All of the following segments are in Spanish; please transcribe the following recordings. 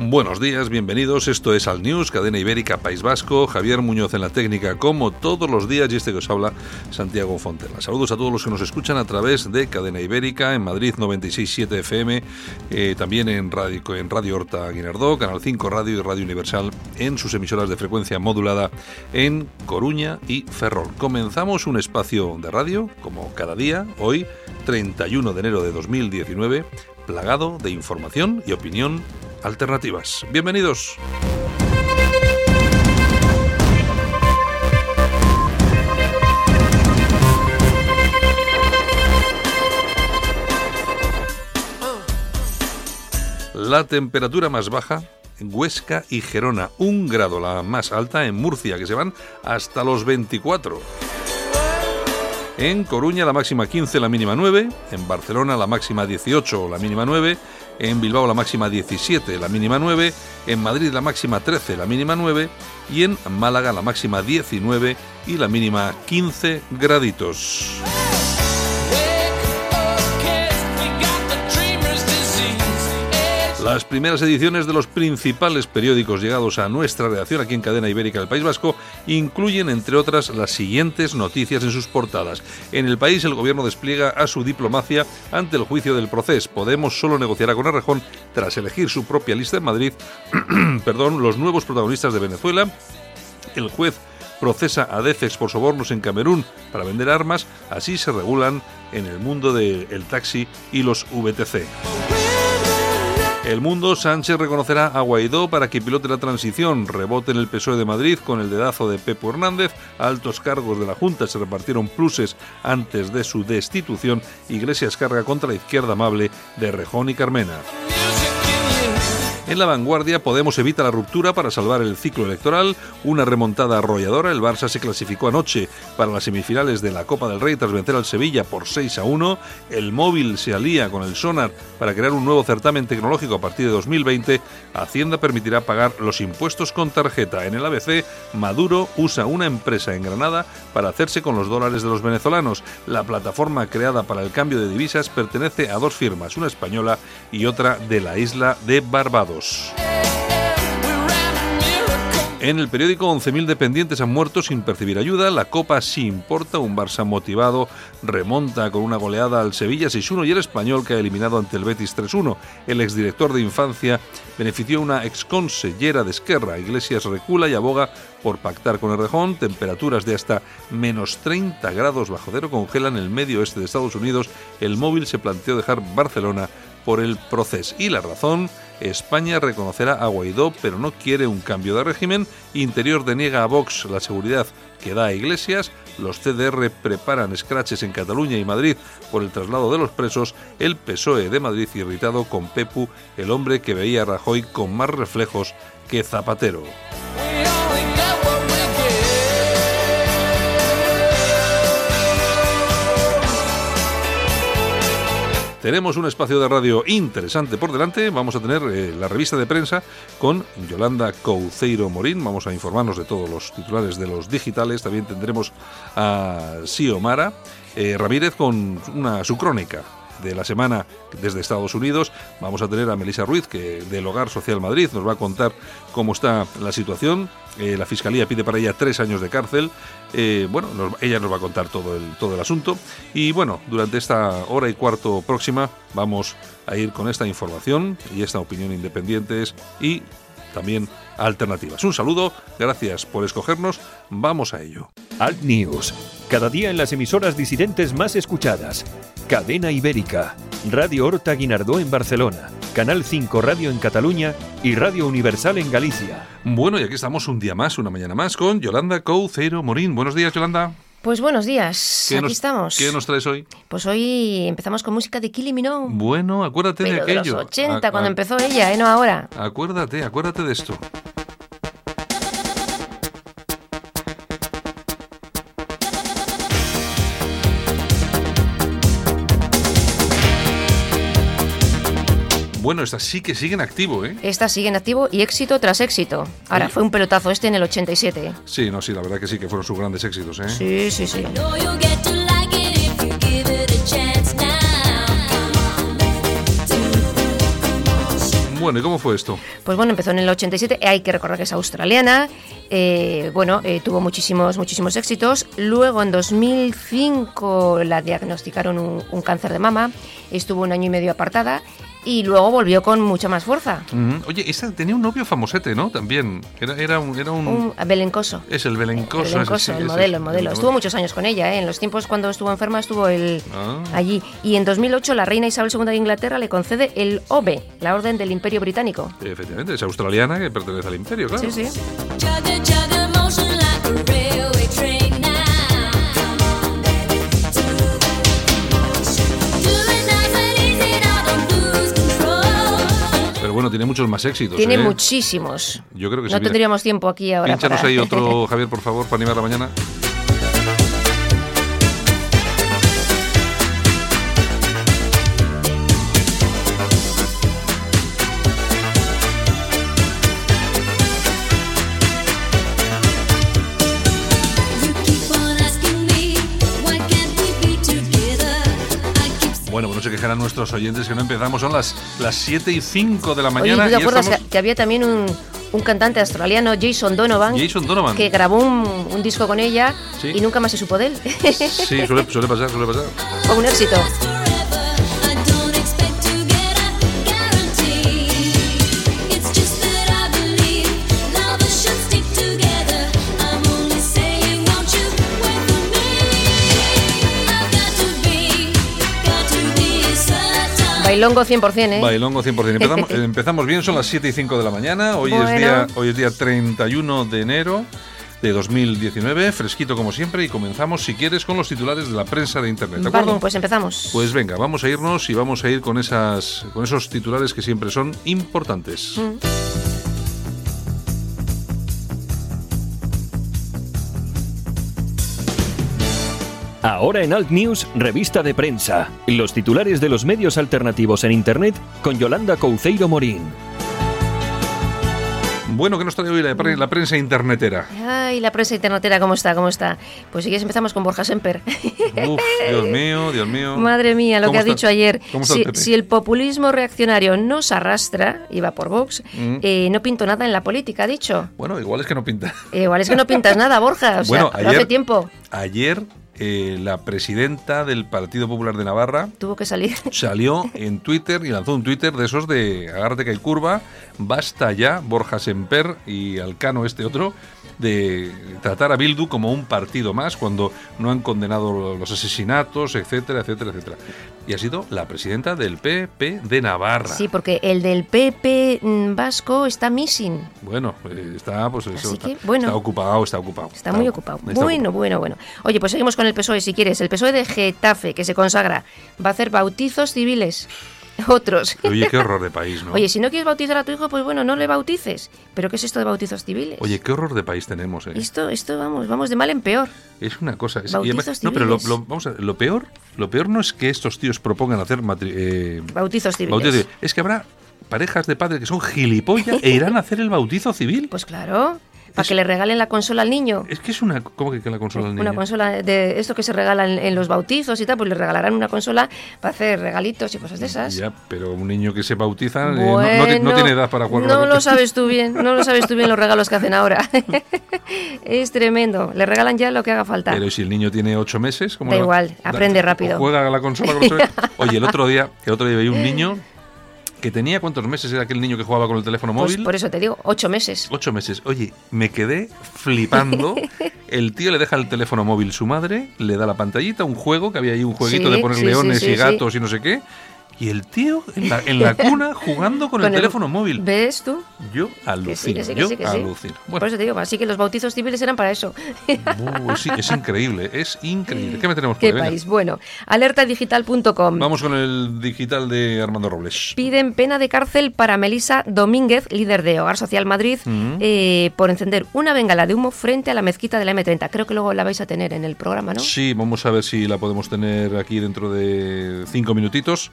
Buenos días, bienvenidos. Esto es Al News, cadena ibérica País Vasco. Javier Muñoz en la técnica, como todos los días, y este que os habla, Santiago Fontela. Saludos a todos los que nos escuchan a través de Cadena Ibérica en Madrid 96.7 FM, eh, también en Radio, en Radio Horta Guinardó, Canal 5 Radio y Radio Universal en sus emisoras de frecuencia modulada en Coruña y Ferrol. Comenzamos un espacio de radio, como cada día, hoy, 31 de enero de 2019, plagado de información y opinión alternativas. Bienvenidos. La temperatura más baja en Huesca y Gerona, un grado la más alta en Murcia, que se van hasta los 24. En Coruña la máxima 15, la mínima 9, en Barcelona la máxima 18, la mínima 9, en Bilbao la máxima 17, la mínima 9, en Madrid la máxima 13, la mínima 9 y en Málaga la máxima 19 y la mínima 15 graditos. Las primeras ediciones de los principales periódicos llegados a nuestra redacción aquí en Cadena Ibérica del País Vasco incluyen, entre otras, las siguientes noticias en sus portadas. En el país, el gobierno despliega a su diplomacia ante el juicio del proceso. Podemos solo negociará con Arrejón tras elegir su propia lista en Madrid. perdón, los nuevos protagonistas de Venezuela. El juez procesa a Defex por sobornos en Camerún para vender armas. Así se regulan en el mundo del taxi y los VTC. El mundo, Sánchez reconocerá a Guaidó para que pilote la transición. Rebote en el PSOE de Madrid con el dedazo de Pepo Hernández. Altos cargos de la Junta se repartieron pluses antes de su destitución. Iglesias carga contra la izquierda amable de Rejón y Carmena. En la vanguardia, Podemos evita la ruptura para salvar el ciclo electoral. Una remontada arrolladora. El Barça se clasificó anoche para las semifinales de la Copa del Rey tras vencer al Sevilla por 6 a 1. El móvil se alía con el Sonar para crear un nuevo certamen tecnológico a partir de 2020. Hacienda permitirá pagar los impuestos con tarjeta. En el ABC, Maduro usa una empresa en Granada para hacerse con los dólares de los venezolanos. La plataforma creada para el cambio de divisas pertenece a dos firmas, una española y otra de la isla de Barbados. En el periódico 11.000 dependientes han muerto sin percibir ayuda, la Copa sí importa, un Barça motivado remonta con una goleada al Sevilla 6-1 y el español que ha eliminado ante el Betis 3-1. El exdirector de infancia benefició una exconsellera de Esquerra, Iglesias recula y aboga por pactar con el Rejón, temperaturas de hasta menos 30 grados bajo cero congelan el medio oeste de Estados Unidos, el móvil se planteó dejar Barcelona por el proceso. Y la razón España reconocerá a Guaidó, pero no quiere un cambio de régimen. Interior deniega a Vox la seguridad que da a Iglesias. Los CDR preparan escraches en Cataluña y Madrid por el traslado de los presos. El PSOE de Madrid irritado con Pepu, el hombre que veía a Rajoy con más reflejos que Zapatero. Tenemos un espacio de radio interesante por delante. Vamos a tener eh, la revista de prensa con Yolanda Couceiro Morín. Vamos a informarnos de todos los titulares de los digitales. También tendremos a Xiomara eh, Ramírez con una, su crónica de la semana desde Estados Unidos. Vamos a tener a Melissa Ruiz, que del Hogar Social Madrid nos va a contar cómo está la situación. Eh, la Fiscalía pide para ella tres años de cárcel. Eh, bueno, ella nos va a contar todo el, todo el asunto. Y bueno, durante esta hora y cuarto próxima vamos a ir con esta información y esta opinión independientes y también alternativas. Un saludo, gracias por escogernos, vamos a ello. Alt News, cada día en las emisoras disidentes más escuchadas. Cadena Ibérica, Radio Horta Guinardó en Barcelona, Canal 5 Radio en Cataluña y Radio Universal en Galicia. Bueno, y aquí estamos un día más, una mañana más, con Yolanda Couceiro Morín. Buenos días, Yolanda. Pues buenos días, ¿Qué aquí nos- estamos. ¿Qué nos traes hoy? Pues hoy empezamos con música de Kylie Minogue, Bueno, acuérdate pero de de aquello. los 80, A- cuando a- empezó ella, ¿eh? No ahora. Acuérdate, acuérdate de esto. Bueno, esta sí que sigue en activo, ¿eh? Esta sigue en activo y éxito tras éxito. Ahora, Oye. fue un pelotazo este en el 87. Sí, no, sí, la verdad que sí, que fueron sus grandes éxitos, ¿eh? Sí, sí, sí. Bueno, ¿y cómo fue esto? Pues bueno, empezó en el 87, hay que recordar que es australiana, eh, bueno, eh, tuvo muchísimos, muchísimos éxitos. Luego en 2005 la diagnosticaron un, un cáncer de mama, estuvo un año y medio apartada y luego volvió con mucha más fuerza. Oye, esta tenía un novio famosete, ¿no? También. Era, era un... Era un... Un belencoso. Es el belencoso. ese, Belencoso, sí, el ese, modelo, el sí, modelo. Estuvo muchos años con ella, ¿eh? en los tiempos cuando estuvo enferma estuvo Ah. allí. Y en 2008 la reina Isabel II de Inglaterra le concede el OBE, la Orden del Imperio Británico. Efectivamente, es australiana que pertenece al imperio, claro. Sí, sí. Bueno, tiene muchos más éxitos. Tiene ¿eh? muchísimos. Yo creo que sí. No tendríamos tiempo aquí ahora. Pínchanos para- ahí otro, Javier, por favor, para animar la mañana. Keep Bueno, no se quejarán nuestros oyentes que no empezamos. Son las, las 7 y 5 de la Oye, mañana. ¿tú te acuerdas estamos- que, que había también un, un cantante australiano, Jason Donovan, Jason Donovan. que grabó un, un disco con ella Sí. y nunca más se supo de él? Sí, suele, suele pasar, suele pasar. Fue un éxito. Bailongo 100%, ¿eh? Bailongo 100%. Empezamos, empezamos bien, son las 7 y 5 de la mañana. Hoy, es, día, hoy es día 31 de enero de 2019, fresquito como siempre, y comenzamos, si quieres, con los titulares de la prensa de Internet. ¿De acuerdo? Pues empezamos. Pues venga, vamos a irnos y vamos a ir con, esas, con esos titulares que siempre son importantes. Mm. Ahora en Alt News, revista de prensa. Los titulares de los medios alternativos en Internet con Yolanda Couceiro Morín. Bueno, ¿qué nos trae hoy la, pre- la prensa internetera? Ay, la prensa internetera, ¿cómo está? ¿Cómo está? Pues si quieres empezamos con Borja Semper. Uf, Dios mío, Dios mío. Madre mía, lo ¿Cómo que ha dicho ayer. ¿Cómo está Si, el PP? si el populismo reaccionario nos arrastra, y va por Vox, Mm. eh, no pinto nada en la política, ha dicho. Bueno, igual es que no pinta. Eh, igual es que no pintas nada, Borja. O sea, Bueno, ayer- hace tiempo Ayer, eh, la presidenta del Partido Popular de Navarra tuvo que salir. salió en Twitter y lanzó un Twitter de esos de agárrate que hay curva, basta ya, Borja Semper y Alcano este otro, de tratar a Bildu como un partido más cuando no han condenado los asesinatos, etcétera, etcétera, etcétera. Y ha sido la presidenta del PP de Navarra. Sí, porque el del PP mm, vasco está missing. Bueno, eh, está, pues eso, está, bueno. está ocupado, está ocupado. Está muy ocupado. está Bueno, bueno, bueno. Oye, pues seguimos con el PSOE si quieres. El PSOE de Getafe, que se consagra, va a hacer bautizos civiles. Otros. Oye, qué horror de país, ¿no? Oye, si no quieres bautizar a tu hijo, pues bueno, no le bautices. ¿Pero qué es esto de bautizos civiles? Oye, qué horror de país tenemos, ¿eh? Esto, esto, vamos, vamos de mal en peor. Es una cosa. Es, Bautizos además- no, pero lo, civiles. lo- vamos a ver, lo peor, lo peor no es que estos tíos propongan hacer matri- eh, Bautizos civiles. Es que habrá parejas de padres que son gilipollas e irán a hacer el bautizo civil. Pues claro, para Es- que le regalen la consola al niño. Es que es una. ¿Cómo que, que la consola al niño? Una consola de esto que se regalan en los bautizos y tal, pues le regalarán una consola para hacer regalitos y cosas de esas. Ya, pero un niño que se bautiza eh, no- tiene edad para jugar No lo sabes tú bien, no lo sabes tú bien los regalos que hacen ahora. es tremendo, le regalan ya lo que haga falta. Pero ¿y si el niño tiene ocho meses, ¿cómo Da igual, da- aprende rápido. Juega a la consola con ocho meses. Oye, el otro día, el otro día veía un niño que tenía cuántos meses era aquel niño que jugaba con el teléfono Pues móvil. por eso te digo, ocho meses. Ocho meses. Oye, me quedé flipando. El tío le deja el teléfono móvil su madre, le da la pantallita, un juego, que había ahí un jueguito Sí, de poner sí, leones sí, y gatos y no sé qué. Y el tío en la, en la cuna jugando con, el, teléfono móvil. ¿Ves tú? Yo Que sí, alucino, que sí, que yo sí, sí. alucino. Por Bueno, eso te digo, así que los bautizos civiles eran para eso. uh, sí, es increíble, es increíble. ¿Qué me tenemos por ¿Qué país? Bueno, alertadigital.com. Vamos con el digital de Armando Robles. Piden pena de cárcel para Melisa Domínguez, líder de Hogar Social Madrid, Mm. eh, por encender una bengala de humo frente a la mezquita de la M30. Creo que luego la vais a tener en el programa, ¿no? Sí, vamos a ver si la podemos tener aquí dentro de cinco minutitos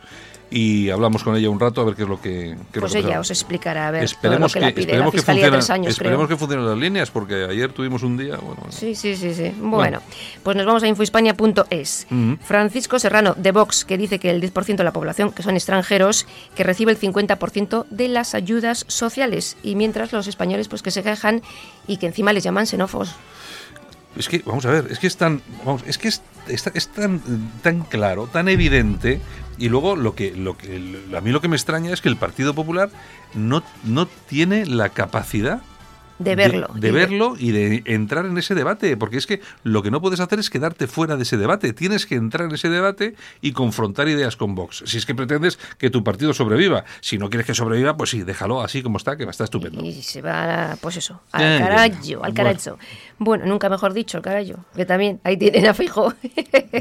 y hablamos con ella un rato a ver qué es lo que. qué Pues lo que ella pasa. os explicará a ver todo Esperemos lo que, que, la pide esperemos la que funcionen, tres años, esperemos creo. que funcionen las líneas porque ayer tuvimos un día. Bueno, Sí, sí, sí, sí. Bueno, pues nos vamos a infohispania.es. Ujú. Francisco Serrano, de Vox, que dice que el 10% de la población, que son extranjeros, que recibe el 50% de las ayudas sociales. Y mientras los españoles, pues que se quejan y que encima les llaman xenófobos. Es que, vamos a ver, es que es tan, es que es, es tan, tan claro, tan evidente. Y luego lo que, lo que, a mí lo que me extraña es que el Partido Popular no, no tiene la capacidad De verlo. De, Y de- verlo y de entrar en ese debate, porque es que lo que no puedes hacer es quedarte fuera de ese debate. Tienes que entrar en ese debate y confrontar ideas con Vox. Si es que pretendes que tu partido sobreviva. Si no quieres que sobreviva, pues sí, déjalo así como está, que está estupendo. Y se va, pues eso, al carajo, al Bueno. carajo. Bueno, nunca mejor dicho, al carajo. Que también ahí tienen a Fijo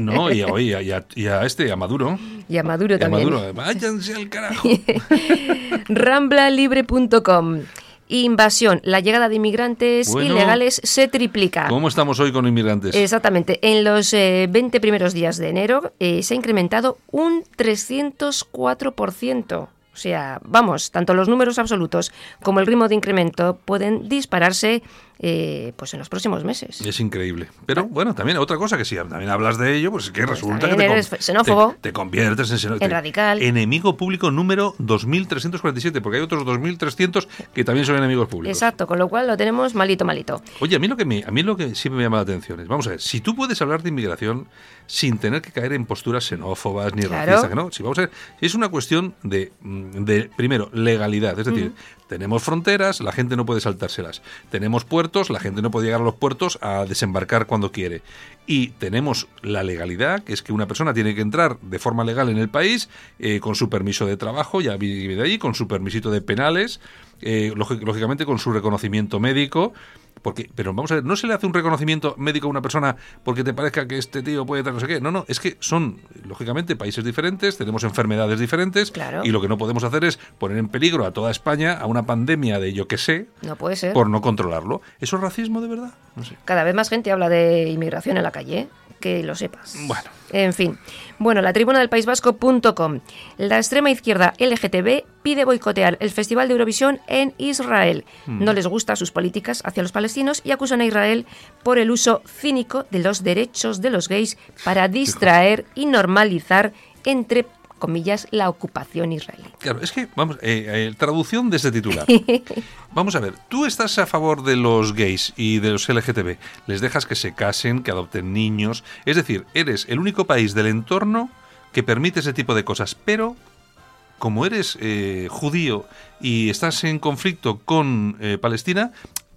No, y, a- y a, y a este, a Maduro. y a Maduro Y a también. Maduro. Váyanse al carajo. Ramblalibre.com. Invasión. La llegada de inmigrantes Bueno. ilegales se triplica. ¿Cómo estamos hoy con inmigrantes? Exactamente. En los eh, 20 primeros días de enero eh, se ha incrementado un 304%. O sea, vamos, tanto los números absolutos como el ritmo de incremento pueden dispararse eh, pues en los próximos meses. Es increíble. Pero bueno, también otra cosa que si también hablas de ello, pues es que resulta que te, xenófobo. te, te conviertes en, xenó- En radical. Enemigo público número 2347, porque hay otros 2300 que también son enemigos públicos. Exacto, con lo cual lo tenemos malito, malito. Oye, a mí lo que me, a mí lo que sí me llama la atención es, vamos a ver, si tú puedes hablar de inmigración sin tener que caer en posturas xenófobas ni Claro. racistas, que no, si vamos a ver, es una cuestión de, de primero, legalidad, es decir, tenemos fronteras, la gente no puede saltárselas, tenemos la gente no puede llegar a los puertos a desembarcar cuando quiere, y tenemos la legalidad, que es que una persona tiene que entrar de forma legal en el país, eh, con su permiso de trabajo, ya vive ahí, con su permisito de penales, eh, lógi- lógicamente con su reconocimiento médico, porque, pero vamos a ver, no se le hace un reconocimiento médico a una persona porque te parezca que este tío puede tener no sé qué. No, no, es que son, lógicamente, países diferentes, tenemos enfermedades diferentes Claro. y lo que no podemos hacer es poner en peligro a toda España a una pandemia de yo que sé No puede ser. por no controlarlo. ¿Eso es racismo de verdad? No sé. Cada vez más gente habla de inmigración en la calle, ¿eh? Que lo sepas. Bueno. En fin. Bueno, la tribuna del País Vasco.com. La extrema izquierda LGTB pide boicotear el Festival de Eurovisión en Israel. Hmm. No les gustan sus políticas hacia los palestinos y acusan a Israel por el uso cínico de los derechos de los gays para distraer y normalizar, entre comillas, la ocupación israelí. Claro, es que, vamos, eh, eh, traducción de este titular. Vamos a ver, tú estás a favor de los gays y de los LGTB, les dejas que se casen, que adopten niños, es decir, eres el único país del entorno que permite ese tipo de cosas, pero como eres eh, judío y estás en conflicto con eh, Palestina,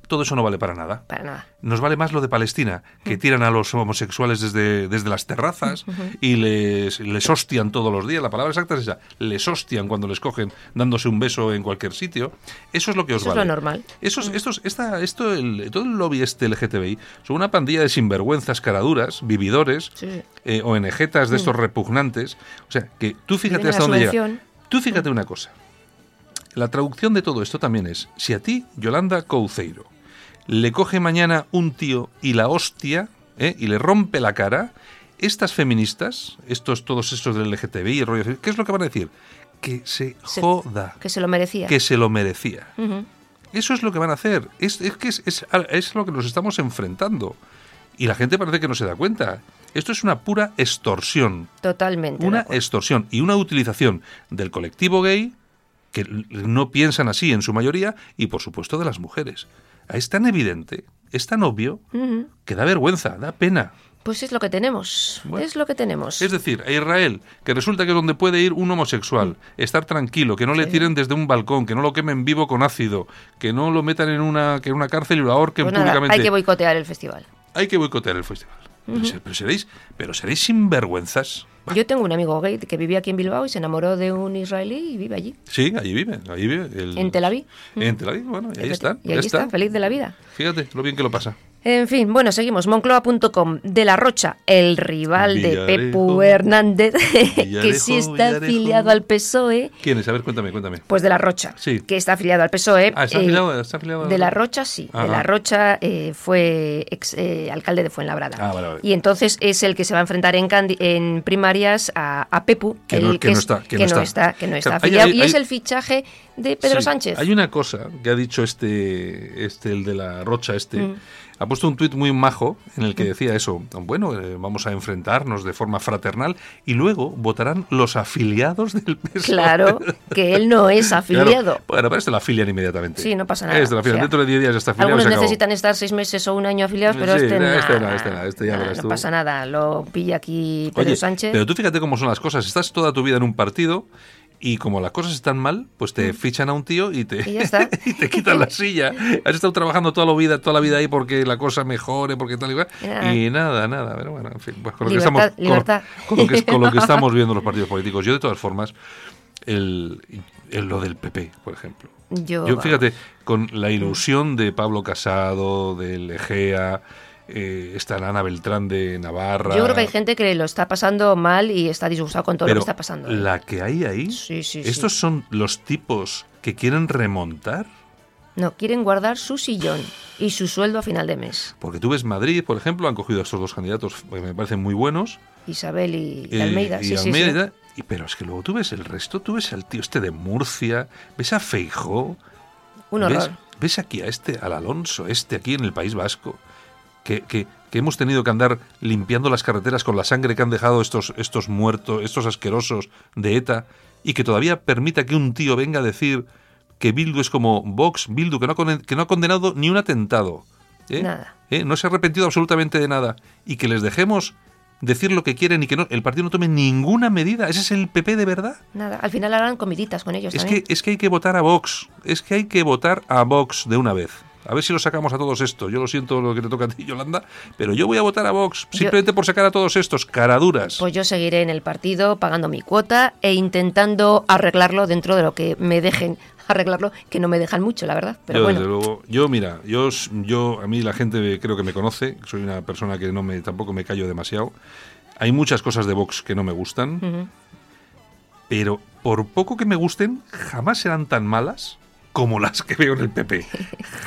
todo eso no vale para nada. Para nada. Nos vale más lo de Palestina, que tiran a los homosexuales desde, desde las terrazas y les, les hostian todos los días. La palabra exacta es esa. Les hostian cuando les cogen dándose un beso en cualquier sitio. Eso es lo que os Eso es vale. lo normal. Esos, estos, esta, esto, el- todo el lobby este LGTBI son una pandilla de sinvergüenzas caraduras, vividores, Sí, eh, ONGetas de estos repugnantes. O sea, que tú fíjate hasta dónde llega. Tú fíjate una cosa. La traducción de todo esto también es, si a ti, Yolanda Couceiro, le coge mañana un tío y la hostia, ¿eh? y le rompe la cara, estas feministas, estos todos estos del LGTBI, el rollo, ¿qué es lo que van a decir? Que se Se- joda, Que se lo merecía. que se lo merecía. Eso es lo que van a hacer. Es, es que es, es, lo que nos estamos enfrentando. Y la gente parece que no se da cuenta. Esto es una pura extorsión. Totalmente. Una extorsión y una utilización del colectivo gay, que no piensan así en su mayoría, y por supuesto de las mujeres. Es tan evidente, es tan obvio, que da vergüenza, da pena. Pues es lo que tenemos. Bueno. Es lo que tenemos. Es decir, a Israel, que resulta que es donde puede ir un homosexual, estar tranquilo, que no le Sí. tiren desde un balcón, que no lo quemen vivo con ácido, que no lo metan en una, que en una cárcel y lo ahorquen Pues nada, públicamente. hay que boicotear el festival. Hay que boicotear el festival. Pero se- pero seréis, pero seréis sinvergüenzas. Bah, Yo tengo un amigo gay que vivía aquí en Bilbao y se enamoró de un israelí y vive allí, Sí, allí vive, allí vive. el- en Tel Aviv. En Tel Aviv, bueno, y ahí está. Y allí está, feliz de la vida. Fíjate lo bien que lo pasa. En fin, bueno, seguimos. Moncloa.com. De la Rocha, el rival de. Pepu Hernández, que sí está Villarejo. afiliado al PSOE. ¿Quién es? A ver, cuéntame, cuéntame. Pues de la Rocha, Sí. que está afiliado al PSOE. Ah, ¿está eh, afiliado, está afiliado De la Rocha, sí. Ajá. De la Rocha eh, fue ex eh, alcalde de Fuenlabrada. Ah, vale, vale. Y entonces es el que se va a enfrentar en, candi- en primarias a, a Pepu, Que no- que está, que que no está. está, que no está Claro, hay- afiliado. hay- y es hay- el fichaje de Pedro Sí, Sánchez. Hay una cosa que ha dicho este, este el de la Rocha, este. Mm. Ha puesto un tuit muy majo en el que decía eso. Bueno, eh, vamos a enfrentarnos de forma fraternal y luego votarán los afiliados del PSOE. Claro, que él no es Claro. afiliado. Bueno, pero este lo afilian inmediatamente. Sí, no pasa nada. Este lo afilian. O sea, Dentro de 10 días ya está afiliado. Algunos necesitan estar seis meses o un año afiliados, pero Sí, este, no, este no, nada, este no, este ya verás no tú. pasa nada. Lo pilla aquí Pedro Oye, Sánchez. pero tú fíjate cómo son las cosas. Estás toda tu vida en un partido y como las cosas están mal, pues te fichan a un tío y te, Mm. Y te quitan la silla. Has estado trabajando toda la vida, toda la vida ahí porque la cosa mejore, porque tal y cual. Y nada, nada. Pero bueno, en fin, pues con lo Libertad, que estamos, con- lo que, con lo que estamos viendo los partidos políticos. Yo de todas formas, el, el- lo del PP, por ejemplo. Yo, Yo, fíjate, con la ilusión de Pablo Casado, de Egea, eh, esta Ana Beltrán de Navarra. yo creo que hay gente que lo está pasando mal y está disgustado con todo Pero lo que está pasando. ¿eh? la que hay ahí, Sí, sí, sí. estos son los tipos que quieren remontar. No, quieren guardar su sillón y su sueldo a final de mes. Porque tú ves Madrid, por ejemplo, han cogido a estos dos candidatos que me parecen muy buenos. Isabel y, y eh, Almeida. y sí. y pero es que luego tú ves el resto, tú ves al tío este de Murcia, ves a Feijó, Un ves, horror. ves aquí a este, al Alonso, este aquí en el País Vasco, que, que- que hemos tenido que andar limpiando las carreteras con la sangre que han dejado estos, estos muertos, estos asquerosos de ETA, y que todavía permita que un tío venga a decir que Bildu es como Vox, Bildu, que no ha, que no ha condenado ni un atentado. ¿eh? Nada. ¿eh? No se ha arrepentido absolutamente de nada. Y que les dejemos decir lo que quieren y que no, el partido no tome ninguna medida. ¿Ese es el PP de verdad? Nada. Al final harán comiditas con ellos Es también. que, es que hay que votar a Vox. Es que hay que votar a Vox de una vez. A ver si lo sacamos a todos estos. Yo lo siento lo que te toca a ti, Yolanda, pero yo voy a votar a Vox Yo- simplemente por sacar a todos estos caraduras. Pues yo seguiré en el partido pagando mi cuota e intentando arreglarlo dentro de lo que me dejen arreglarlo, que no me dejan mucho, la verdad. Pero yo, bueno, desde luego, yo mira, yo, yo a mí la gente creo que me conoce, soy una persona que no me tampoco me callo demasiado. Hay muchas cosas de Vox que no me gustan, pero por poco que me gusten, jamás serán tan malas como las que veo en el PP.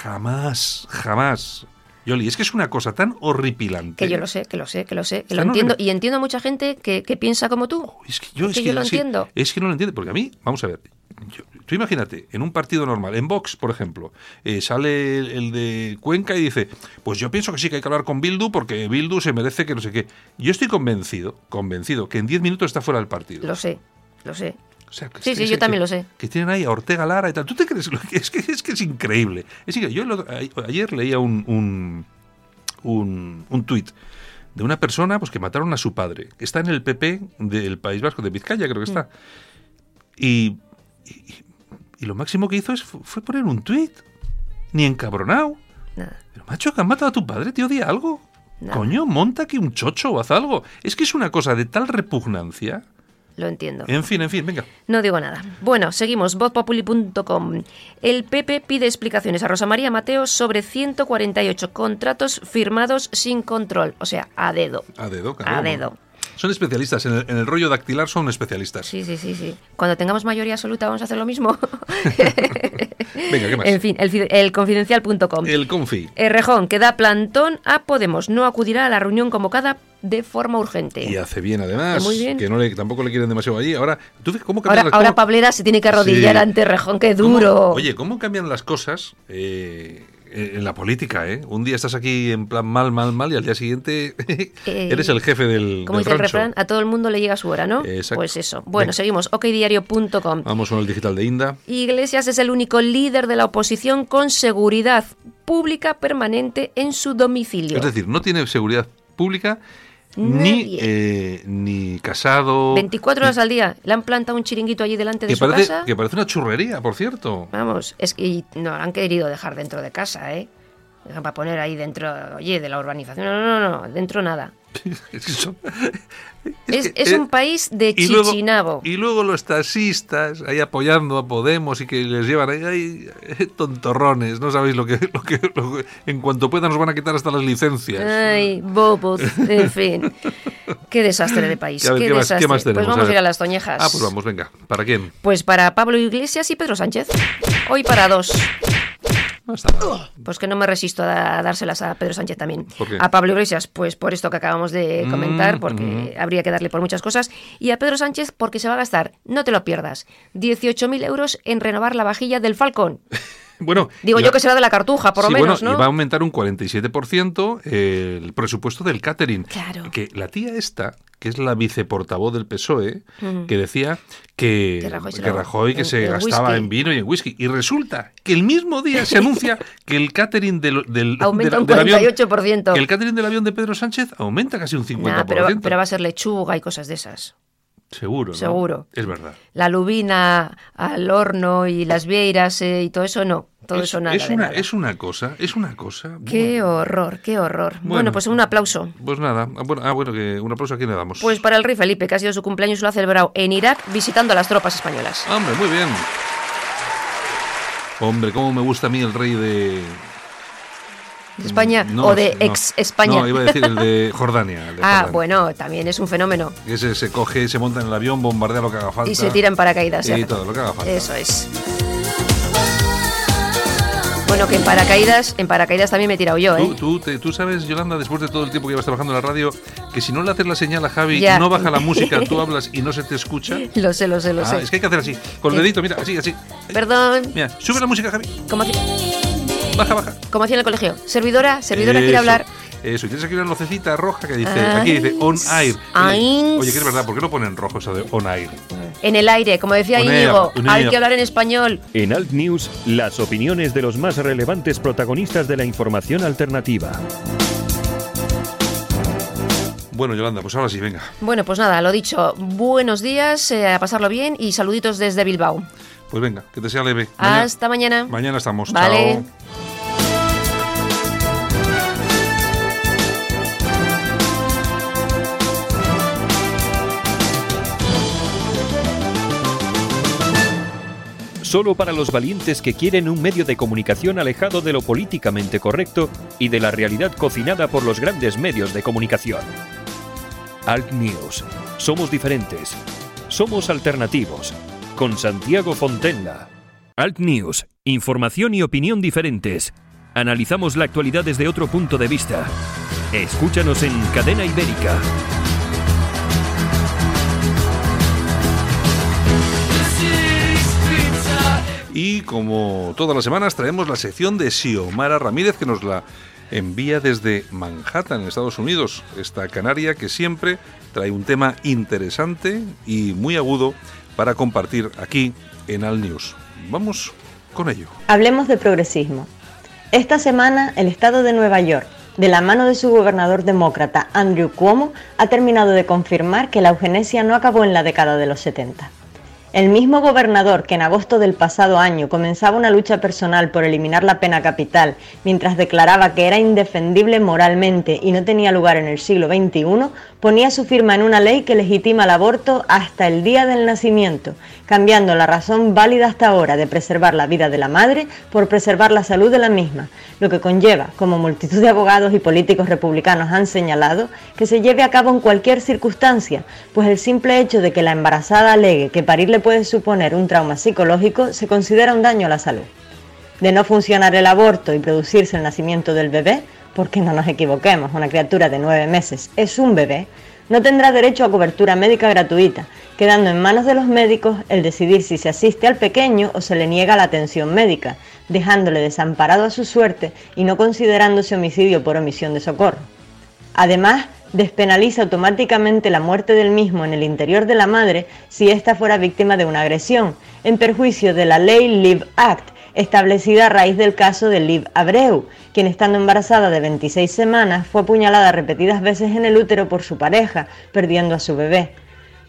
Jamás, jamás. Yoli, es que es una cosa tan horripilante. que yo lo sé, que lo sé, que lo sé, que lo entiendo. Y entiendo a mucha gente que, que piensa como tú. Es que yo, Es es que yo lo entiendo. Es que no lo entiendo, porque a mí, vamos a ver, yo- tú imagínate, en un partido normal, en Vox, por ejemplo, eh, sale el, el de Cuenca y dice, pues yo pienso que sí que hay que hablar con Bildu porque Bildu se merece que no sé qué. Yo estoy convencido, convencido, que en 10 minutos está fuera del partido. Lo sé, lo sé. O sea, que- Sí, sí, que- yo también que- lo sé. Que tienen ahí a Ortega Lara y tal. ¿Tú te crees? lo que- Es que es, que es increíble. Es increíble. Yo ayer leía un, un, un, un tuit de una persona pues, que mataron a su padre, que está en el PP del País Vasco, de Vizcaya creo que está. Y, y, y lo máximo que hizo es, fu- fue poner un tuit. Ni encabronado. Nada. Pero macho, que han matado a tu padre, tío, di algo. Nada. Coño, monta aquí un chocho o haz algo. Es que es una cosa de tal repugnancia. Lo entiendo. En fin, en fin, venga. No digo nada. Bueno, seguimos. Vozpopuli.com. El PP pide explicaciones a Rosa María Mateo sobre 148 contratos firmados sin control. O sea, a dedo. A dedo, A claro. dedo. Son especialistas, en el, en el rollo dactilar son especialistas. Sí, sí, sí, sí. Cuando tengamos mayoría absoluta vamos a hacer lo mismo. Venga, ¿qué más? en fin, el, el confidencial.com. El confi. Errejón, que da plantón a Podemos. No acudirá a la reunión convocada de forma urgente. Y hace bien además, Muy bien. que no le, tampoco le quieren demasiado allí. Ahora, ¿tú fíjate cómo Ahora, cambian las ahora cómo- Pablera se tiene que arrodillar Sí. ante Errejón. ¡Qué cómo- duro! Oye, ¿cómo cambian las cosas eh, en la política? Eh? Un día estás aquí en plan mal, mal, mal y al día siguiente eres el jefe del, Como del dice el refrán, a todo el mundo le llega su hora, ¿no? Exacto. Pues eso. Bueno, Venga. seguimos. okdiario.com. Vamos con el digital de Inda. Iglesias es el único líder de la oposición con seguridad pública permanente en su domicilio. Es decir, no tiene seguridad pública ni, eh, ni casado. 24 horas al día. Le han plantado un chiringuito allí delante de que su parece, casa. que parece una churrería, por cierto. Vamos, es que y no han querido dejar dentro de casa, ¿eh? Para poner ahí dentro, oye, de la urbanización. No, no, no, dentro nada. Es, eh, un país de y luego, chichinabo. y luego los taxistas ahí apoyando a Podemos y que les llevan ahí, ahí, eh, tontorrones, no sabéis lo que, lo que, lo que- en cuanto puedan nos van a quitar hasta las licencias. Ay, bobos, en fin. Qué desastre de país. A ver, qué, ¿qué más- qué desastre. más tenemos? Pues A vamos a, ver. ir a las toñejas. Ah, pues vamos, venga. ¿Para quién? Pues para Pablo Iglesias y Pedro Sánchez. Hoy para dos. No está mal. Pues que no me resisto a dárselas a Pedro Sánchez también. ¿Por qué? A Pablo Iglesias, pues por esto que acabamos de Mm, comentar, porque habría que darle por muchas cosas. Y a Pedro Sánchez porque se va a gastar, no te lo pierdas, 18.000 euros en renovar la vajilla del Falcon. Bueno, Digo yo que será de la cartuja, por sí, lo menos, bueno, ¿no? y va a aumentar un 47% el presupuesto del catering. Claro. Que la tía esta, que es la viceportavoz del PSOE, que decía que, Que Rajoy se que lo- Rajoy que en- se en gastaba whisky. en vino y en whisky. Y resulta que el mismo día se anuncia que el catering del, del, Aumenta del- un del avión... 48%. Que el catering del avión de Pedro Sánchez aumenta casi un 50%. Nah, pero, pero va a ser lechuga y cosas de esas. Seguro, ¿no? Seguro. Es verdad. La lubina al horno y las vieiras eh, y todo eso no. Todo es, eso nada. es una, nada. es una cosa, es una cosa. Qué Bueno, horror, qué horror. Bueno, Bueno. pues un aplauso. Pues nada, ah, bueno, ah, bueno, que un aplauso a quién le damos. Pues para el rey Felipe, que ha sido su cumpleaños, lo ha celebrado en Irak visitando a las tropas españolas. Hombre, muy bien. Hombre, cómo me gusta a mí el rey de... ¿De España No, o de ex España? No, iba a decir el de Jordania. el de ah, Jordania. bueno, también es un fenómeno. Ese se coge, se monta en el avión, bombardea lo que haga falta. Y se tira en paracaídas. Y todo lo que haga falta. Eso es. Bueno, que en paracaídas, en paracaídas también me he tirado yo, ¿eh? Tú, tú, te- tú sabes, Yolanda, después de todo el tiempo que llevas trabajando en la radio, que si no le haces la señal a Javi, Ya. no baja la música, tú hablas y no se te escucha. Lo sé, lo sé, lo Ah, sé. es que hay que hacer así, con el dedito, mira, así, así. Perdón. Mira, sube la música, Javi. Como hacía, Baja, baja. como hacía en el colegio. Servidora, servidora quiere hablar. Eso, y tienes aquí una lucecita roja que dice, aquí dice on air. Oye, oye, que es verdad, ¿por qué no ponen rojo eso de on air? En el aire, como decía Íñigo, hay air. que hablar en español. En Alt News, las opiniones de los más relevantes protagonistas de la información alternativa. Bueno, Yolanda, pues ahora sí, venga. Bueno, pues nada, lo dicho. Buenos días, eh, a pasarlo bien y saluditos desde Bilbao. Pues venga, que te sea leve. Mañana- Hasta mañana. Mañana estamos. Vale. Chao. Solo para los valientes que quieren un medio de comunicación alejado de lo políticamente correcto y de la realidad cocinada por los grandes medios de comunicación. Alt News. Somos diferentes. Somos alternativos. Con Santiago Fontenla. Alt News. Información y opinión diferentes. Analizamos la actualidad desde otro punto de vista. Escúchanos en Cadena Ibérica. Y como todas las semanas traemos la sección de Xiomara Ramírez que nos la envía desde Manhattan, en Estados Unidos. Esta canaria que siempre trae un tema interesante y muy agudo para compartir aquí en Al News. Vamos con ello. Hablemos de progresismo. Esta semana, el estado de Nueva York, de la mano de su gobernador demócrata Andrew Cuomo, ha terminado de confirmar que la eugenesia no acabó en la década de los 70. El mismo gobernador que en agosto del pasado año comenzaba una lucha personal por eliminar la pena capital, mientras declaraba que era indefendible moralmente y no tenía lugar en el siglo XXI, ponía su firma en una ley que legitima el aborto hasta el día del nacimiento, cambiando la razón válida hasta ahora de preservar la vida de la madre por preservar la salud de la misma, lo que conlleva, como multitud de abogados y políticos republicanos han señalado, que se lleve a cabo en cualquier circunstancia, pues el simple hecho de que la embarazada alegue que parir le puede suponer un trauma psicológico se considera un daño a la salud. De no funcionar el aborto y producirse el nacimiento del bebé, porque no nos equivoquemos, una criatura de nueve meses es un bebé, no tendrá derecho a cobertura médica gratuita, quedando en manos de los médicos el decidir si se asiste al pequeño o se le niega la atención médica, dejándole desamparado a su suerte y no considerándose homicidio por omisión de socorro. Además, despenaliza automáticamente la muerte del mismo en el interior de la madre si ésta fuera víctima de una agresión, en perjuicio de la ley Live Act, establecida a raíz del caso de Liv Abreu, quien estando embarazada de 26 semanas fue apuñalada repetidas veces en el útero por su pareja, perdiendo a su bebé.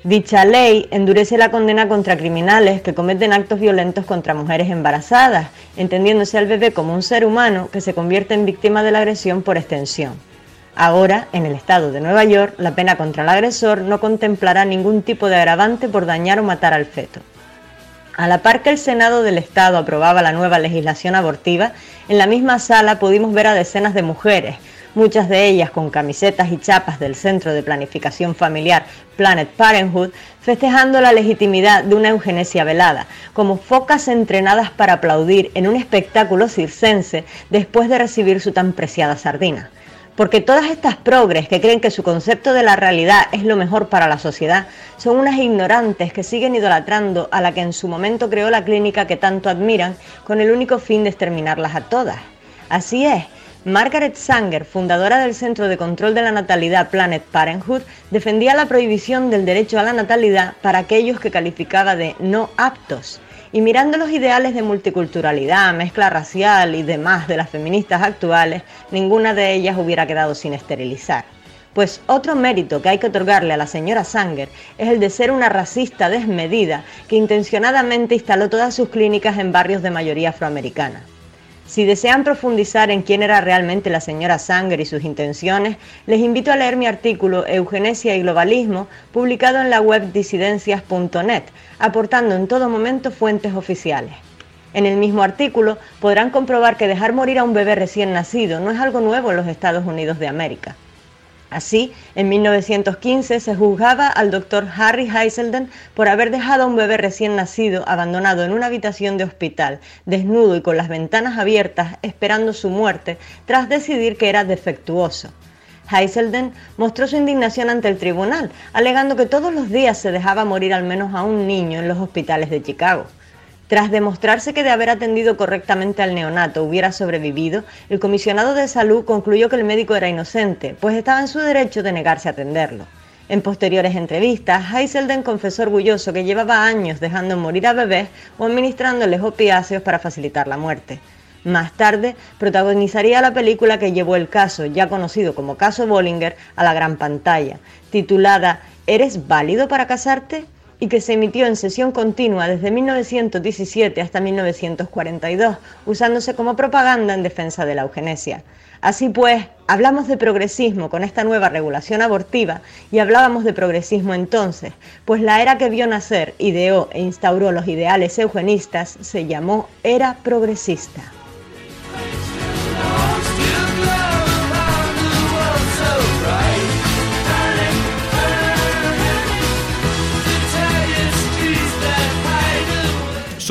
Dicha ley endurece la condena contra criminales que cometen actos violentos contra mujeres embarazadas, entendiéndose al bebé como un ser humano que se convierte en víctima de la agresión por extensión. Ahora, en el estado de Nueva York, la pena contra el agresor no contemplará ningún tipo de agravante por dañar o matar al feto. A la par que el Senado del Estado aprobaba la nueva legislación abortiva, en la misma sala pudimos ver a decenas de mujeres, muchas de ellas con camisetas y chapas del Centro de Planificación Familiar Planet Parenthood, festejando la legitimidad de una eugenesia velada, como focas entrenadas para aplaudir en un espectáculo circense después de recibir su tan preciada sardina. Porque todas estas progres que creen que su concepto de la realidad es lo mejor para la sociedad son unas ignorantes que siguen idolatrando a la que en su momento creó la clínica que tanto admiran con el único fin de exterminarlas a todas. Así es, Margaret Sanger, fundadora del Centro de Control de la Natalidad Planet Parenthood, defendía la prohibición del derecho a la natalidad para aquellos que calificaba de no aptos. Y mirando los ideales de multiculturalidad, mezcla racial y demás de las feministas actuales, ninguna de ellas hubiera quedado sin esterilizar. Pues otro mérito que hay que otorgarle a la señora Sanger es el de ser una racista desmedida que intencionadamente instaló todas sus clínicas en barrios de mayoría afroamericana. Si desean profundizar en quién era realmente la señora Sanger y sus intenciones, les invito a leer mi artículo Eugenesia y Globalismo, publicado en la web disidencias.net, aportando en todo momento fuentes oficiales. En el mismo artículo podrán comprobar que dejar morir a un bebé recién nacido no es algo nuevo en los Estados Unidos de América. Así, en 1915 se juzgaba al doctor Harry Heiselden por haber dejado a un bebé recién nacido abandonado en una habitación de hospital, desnudo y con las ventanas abiertas, esperando su muerte, tras decidir que era defectuoso. Heiselden mostró su indignación ante el tribunal, alegando que todos los días se dejaba morir al menos a un niño en los hospitales de Chicago. Tras demostrarse que de haber atendido correctamente al neonato hubiera sobrevivido, el comisionado de salud concluyó que el médico era inocente, pues estaba en su derecho de negarse a atenderlo. En posteriores entrevistas, Heiselden confesó orgulloso que llevaba años dejando morir a bebés o administrándoles opiáceos para facilitar la muerte. Más tarde, protagonizaría la película que llevó el caso, ya conocido como Caso Bollinger, a la gran pantalla, titulada ¿Eres válido para casarte? Y que se emitió en sesión continua desde 1917 hasta 1942, usándose como propaganda en defensa de la eugenesia. Así pues, hablamos de progresismo con esta nueva regulación abortiva y hablábamos de progresismo entonces, pues la era que vio nacer, ideó e instauró los ideales eugenistas se llamó era progresista.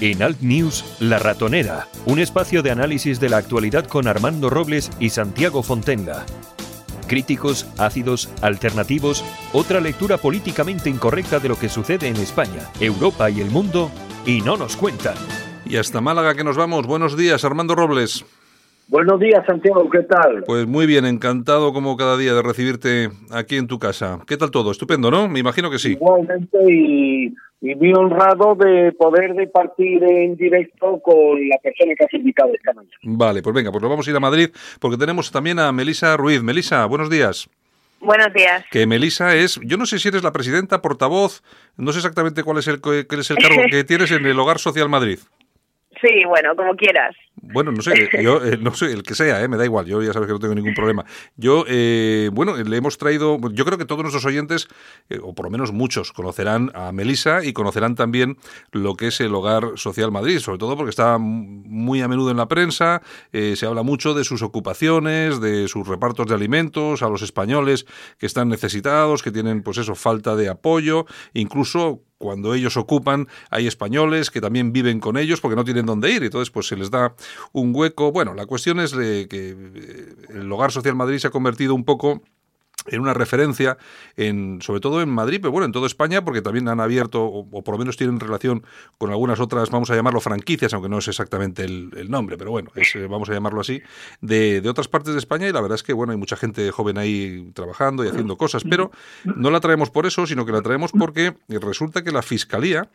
En Alt News, La Ratonera, un espacio de análisis de la actualidad con Armando Robles y Santiago Fontenga. Críticos, ácidos, alternativos, otra lectura políticamente incorrecta de lo que sucede en España, Europa y el mundo, y no nos cuentan. Y hasta Málaga que nos vamos. Buenos días, Armando Robles. Buenos días, Santiago, ¿qué tal? Pues muy bien, encantado como cada día de recibirte aquí en tu casa. ¿Qué tal todo? Estupendo, ¿no? Me imagino que sí. Igualmente y, y muy honrado de poder departir en directo con la persona que has invitado esta mañana. Vale, pues venga, pues nos vamos a ir a Madrid porque tenemos también a Melisa Ruiz. Melisa, buenos días. Buenos días. Que Melisa es, yo no sé si eres la presidenta, portavoz, no sé exactamente cuál es el, cuál es el cargo que tienes en el Hogar Social Madrid. Sí, bueno, como quieras. Bueno, no sé, yo eh, no sé, el que sea, eh, me da igual, yo ya sabes que no tengo ningún problema. Yo, eh, bueno, le hemos traído, yo creo que todos nuestros oyentes, eh, o por lo menos muchos, conocerán a Melisa y conocerán también lo que es el Hogar Social Madrid, sobre todo porque está muy a menudo en la prensa, eh, se habla mucho de sus ocupaciones, de sus repartos de alimentos a los españoles que están necesitados, que tienen, pues eso, falta de apoyo, incluso cuando ellos ocupan, hay españoles que también viven con ellos porque no tienen dónde ir, y entonces pues se les da un hueco. Bueno, la cuestión es de que eh, el Hogar Social Madrid se ha convertido un poco en una referencia, en, sobre todo en Madrid, pero bueno, en toda España, porque también han abierto, o, o por lo menos tienen relación con algunas otras, vamos a llamarlo franquicias, aunque no es exactamente el, el nombre, pero bueno, es, eh, vamos a llamarlo así, de, de otras partes de España y la verdad es que, bueno, hay mucha gente joven ahí trabajando y haciendo cosas, pero no la traemos por eso, sino que la traemos porque resulta que la Fiscalía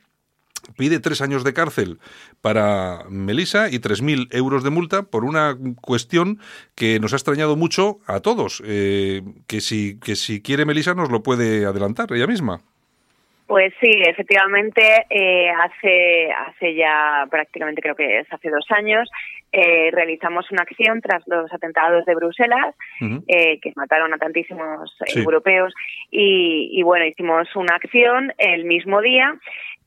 pide tres años de cárcel para Melisa y 3.000 euros de multa por una cuestión que nos ha extrañado mucho a todos. eh, que, si, que si quiere Melisa nos lo puede adelantar ella misma. Pues sí, efectivamente, eh, hace, hace ya prácticamente creo que es hace dos años, eh, realizamos una acción tras los atentados de Bruselas, eh, que mataron a tantísimos eh, Sí. europeos, y, y bueno, hicimos una acción el mismo día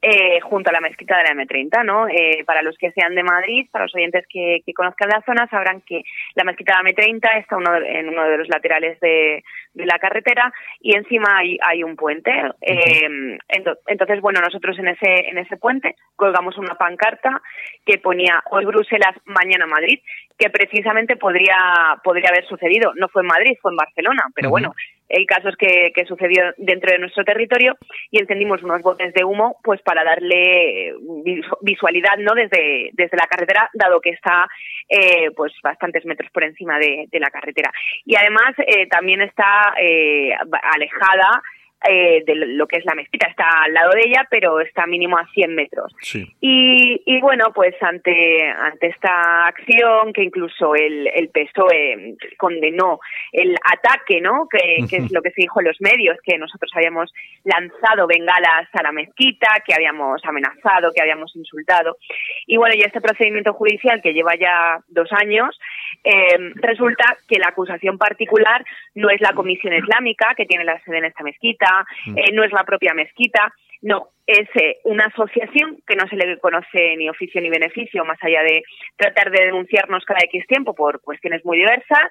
eh, junto a la mezquita de la M30, ¿no? Eh, para los que sean de Madrid, para los oyentes que, que conozcan la zona, sabrán que la mezquita de la M30 está uno de- en uno de los laterales de, de la carretera y encima hay, hay un puente. Eh, ento- entonces, bueno, nosotros en ese, en ese puente colgamos una pancarta que ponía hoy Bruselas, mañana Madrid, que precisamente podría, podría haber sucedido. No fue en Madrid, fue en Barcelona, pero bueno, el caso es que, que sucedió dentro de nuestro territorio y encendimos unos botes de humo pues para darle visu- visualidad no desde, desde la carretera dado que está eh, pues bastantes metros por encima de, de la carretera. Y además eh, también está eh, alejada eh, de lo que es la mezquita está al lado de ella pero está mínimo a 100 metros Sí. y, y bueno, pues ante, ante esta acción que incluso el, el PSOE condenó el ataque, ¿no? Que, que es lo que se dijo en los medios, que nosotros habíamos lanzado bengalas a la mezquita, que habíamos amenazado, que habíamos insultado. Y bueno, y este procedimiento judicial que lleva ya dos años, eh, resulta que la acusación particular no es la Comisión Islámica, que tiene la sede en esta mezquita, eh, no es la propia mezquita, no, es eh, una asociación que no se le conoce ni oficio ni beneficio, más allá de tratar de denunciarnos cada X tiempo por cuestiones muy diversas.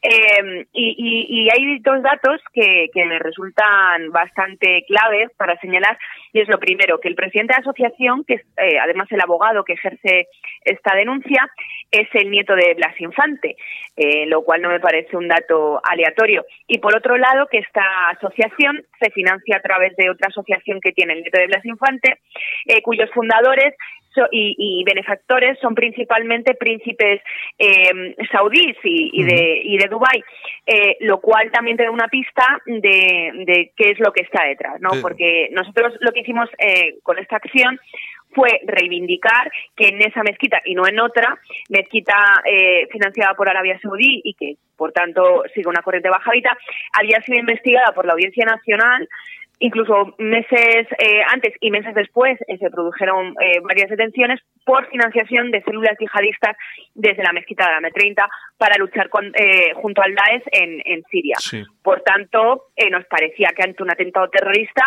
Eh, y, y- y hay dos datos que, que me resultan bastante claves para señalar. Y es lo primero, que el presidente de la asociación, que es eh, además el abogado que ejerce esta denuncia, es el nieto de Blas Infante, eh, lo cual no me parece un dato aleatorio. Y por otro lado, que esta asociación se financia a través de otra asociación que tiene el nieto de Blas Infante, eh, cuyos fundadores y, y benefactores son principalmente príncipes eh, saudíes y, y de, y de Dubái, eh, lo cual también te da una pista de, de qué es lo que está detrás, ¿no? Sí. Porque nosotros lo que hicimos eh, con esta acción fue reivindicar que en esa mezquita y no en otra, mezquita eh, financiada por Arabia Saudí y que por tanto sigue una corriente bajavita, había sido investigada por la Audiencia Nacional Incluso meses eh, antes y meses después eh, se produjeron eh, varias detenciones por financiación de células yihadistas desde la mezquita de la M30 para luchar con, eh, junto al Daesh en, en Siria. Sí. Por tanto, eh, nos parecía que ante un atentado terrorista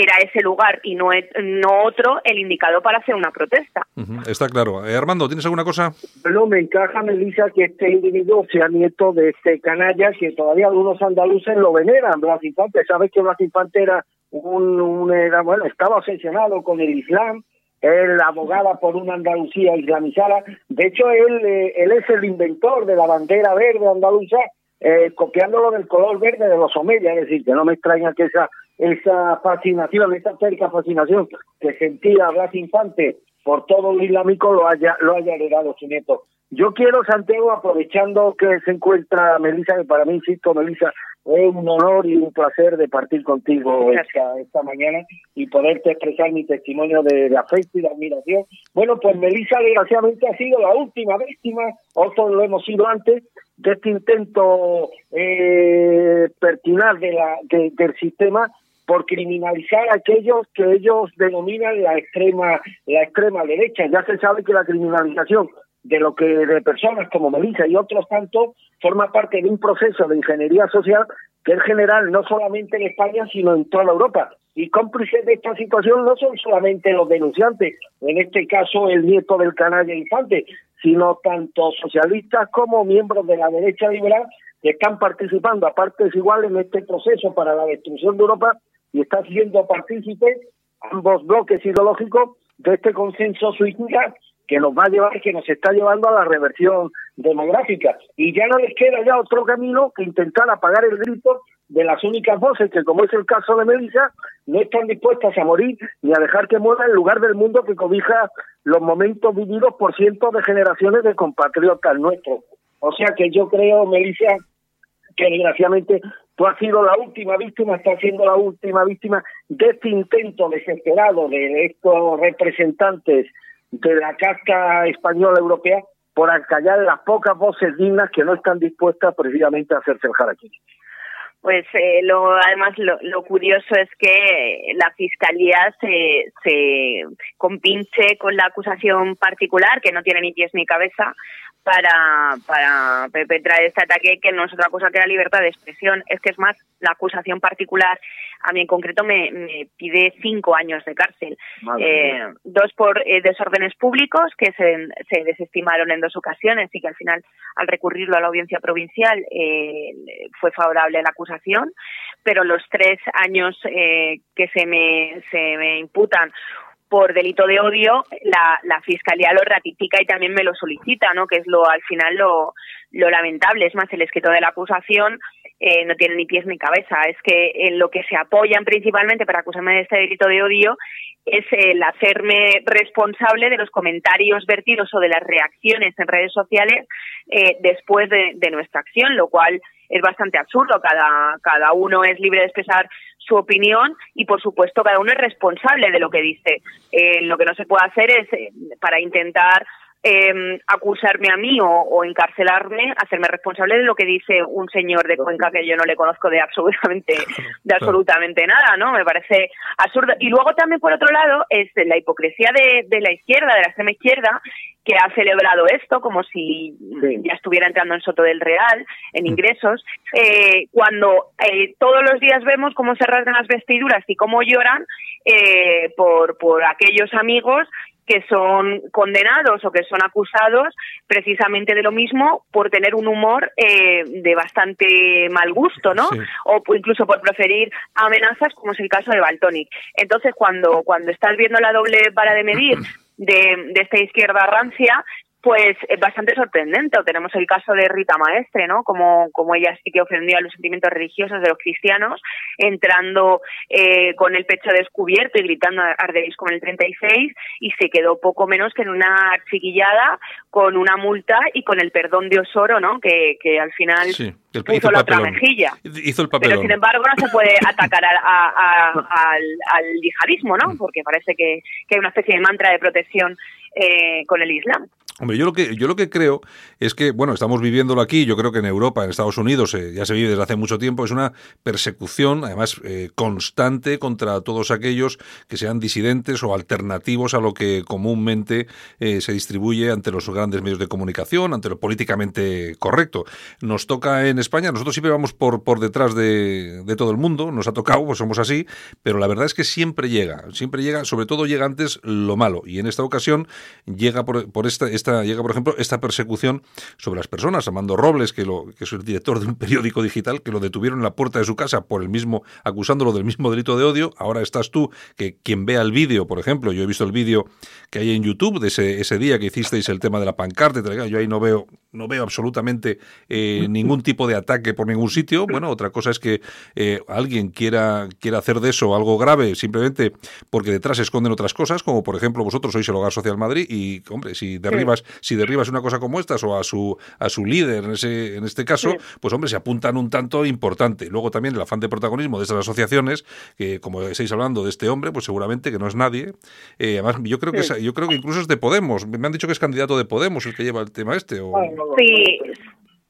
era ese lugar y no, no otro el indicado para hacer una protesta. Está claro. Eh, Armando, ¿tienes alguna cosa? No me encaja, Melissa, que este individuo sea nieto de este canalla que todavía algunos andaluces lo veneran, Blas Infante. Sabes que Blas Infante era un, un- era, bueno, estaba obsesionado con el Islam, él abogaba por una Andalucía islamizada. De hecho, él, eh, él es el inventor de la bandera verde andaluza, eh, copiándolo del color verde de los Omeya, es decir, que no me extraña que esa esa fascinación, esa cerca fascinación que sentía Blas Infante por todo lo islámico lo haya lo haya heredado su nieto. Yo quiero, Santiago, aprovechando que se encuentra Melissa, que para mí, insisto, Melissa, es un honor y un placer de partir contigo esta, esta mañana y poderte expresar mi testimonio de, de afecto y de admiración. Bueno, pues Melissa, desgraciadamente, ha sido la última víctima, otros lo hemos sido antes, de este intento eh, pertinaz de la, de- del sistema por criminalizar a aquellos que ellos denominan la extrema la extrema derecha. Ya se sabe que la criminalización de lo que de personas como Melissa y otros tantos forma parte de un proceso de ingeniería social que es general no solamente en España sino en toda Europa. Y cómplices de esta situación no son solamente los denunciantes, en este caso el nieto del canalla infante, sino tanto socialistas como miembros de la derecha liberal que están participando a partes iguales en este proceso para la destrucción de Europa y están siendo partícipes ambos bloques ideológicos de este consenso suicida que nos va a llevar, que nos está llevando a la reversión demográfica. Y ya no les queda ya otro camino que intentar apagar el grito de las únicas voces que, como es el caso de Melissa, no están dispuestas a morir ni a dejar que muera el lugar del mundo que cobija los momentos vividos por cientos de generaciones de compatriotas nuestros. O sea que yo creo, Melissa, que desgraciadamente tú has sido la última víctima, estás siendo la última víctima de este intento desesperado de estos representantes de la casta española europea por acallar las pocas voces dignas que no están dispuestas precisamente a hacerse el jaraquí. Pues eh, lo, además lo, lo, curioso es que la fiscalía se, se compinche con la acusación particular, que no tiene ni pies ni cabeza, para, para perpetrar este ataque, que no es otra cosa que la libertad de expresión. Es que es más, la acusación particular, a mí en concreto, me, me pide cinco años de cárcel. Eh, dos por eh, desórdenes públicos, que se, se, desestimaron en dos ocasiones y que al final, al recurrirlo a la audiencia provincial, eh, fue favorable la acusación. Pero los tres años que se me, se me imputan por delito de odio, la, la fiscalía lo ratifica y también me lo solicita, ¿no? Que es lo al final lo, lo lamentable. Es más, el escrito de la acusación eh, no tiene ni pies ni cabeza. Es que en lo que se apoyan principalmente para acusarme de este delito de odio es el hacerme responsable de los comentarios vertidos o de las reacciones en redes sociales eh, después de, de nuestra acción, lo cual es bastante absurdo. Cada, cada uno es libre de expresar su opinión y, por supuesto, cada uno es responsable de lo que dice. Eh, lo que no se puede hacer es, eh, para intentar eh, acusarme a mí o, o, encarcelarme, hacerme responsable de lo que dice un señor de Cuenca que yo no le conozco de absolutamente, de absolutamente nada, ¿no? Me parece absurdo. Y luego también, por otro lado, es la hipocresía de, de la izquierda, de la extrema izquierda, que ha celebrado esto como si sí. ya estuviera entrando en Soto del Real, en ingresos, eh, cuando eh, todos los días vemos cómo se rasgan las vestiduras y cómo lloran eh, por, por aquellos amigos que son condenados o que son acusados precisamente de lo mismo por tener un humor eh, de bastante mal gusto, ¿no? Sí. O incluso por preferir amenazas, como es el caso de Baltonic. Entonces, cuando, cuando estás viendo la doble vara de medir de, de esta izquierda rancia, pues es bastante sorprendente. O tenemos el caso de Rita Maestre, ¿no? Como, como ella sí que ofendía los sentimientos religiosos de los cristianos, entrando eh, con el pecho descubierto y gritando arderéis como el 36 y se quedó poco menos que en una chiquillada con una multa y con el perdón de Osoro, ¿no? Que, que al final sí, el, puso la otra mejilla. Hizo el Pero sin embargo no se puede atacar a, a, a, al, al, yihadismo, ¿no? Porque parece que, que hay una especie de mantra de protección eh, con el Islam. Hombre, yo lo que yo lo que creo es que, bueno, estamos viviéndolo aquí, yo creo que en Europa, en Estados Unidos, eh, ya se vive desde hace mucho tiempo, es una persecución, además, eh, constante contra todos aquellos que sean disidentes o alternativos a lo que comúnmente eh, se distribuye ante los grandes medios de comunicación, ante lo políticamente correcto. Nos toca en España, nosotros siempre vamos por, por detrás de, de todo el mundo, nos ha tocado, pues somos así, pero la verdad es que siempre llega, siempre llega, sobre todo llega antes lo malo, y en esta ocasión llega por, por esta, esta esta, llega, por ejemplo, esta persecución sobre las personas. Armando Robles, que, lo, que es el director de un periódico digital, que lo detuvieron en la puerta de su casa por el mismo, acusándolo del mismo delito de odio. Ahora estás tú, que quien vea el vídeo, por ejemplo, yo he visto el vídeo que hay en YouTube de ese, ese día que hicisteis el tema de la pancarta, yo ahí no veo, no veo absolutamente eh, ningún tipo de ataque por ningún sitio. Bueno, otra cosa es que eh, alguien quiera, quiera hacer de eso algo grave simplemente porque detrás se esconden otras cosas, como por ejemplo vosotros sois el Hogar Social Madrid y, hombre, si derribas si derribas una cosa como estas o a su a su líder en ese en este caso, sí. pues hombre, se apuntan un tanto importante. Luego también el afán de protagonismo de estas asociaciones, que como estáis hablando de este hombre, pues seguramente que no es nadie. Eh, además, yo creo que sí. es, yo creo que incluso es de Podemos. Me han dicho que es candidato de Podemos el que lleva el tema este. O... Sí,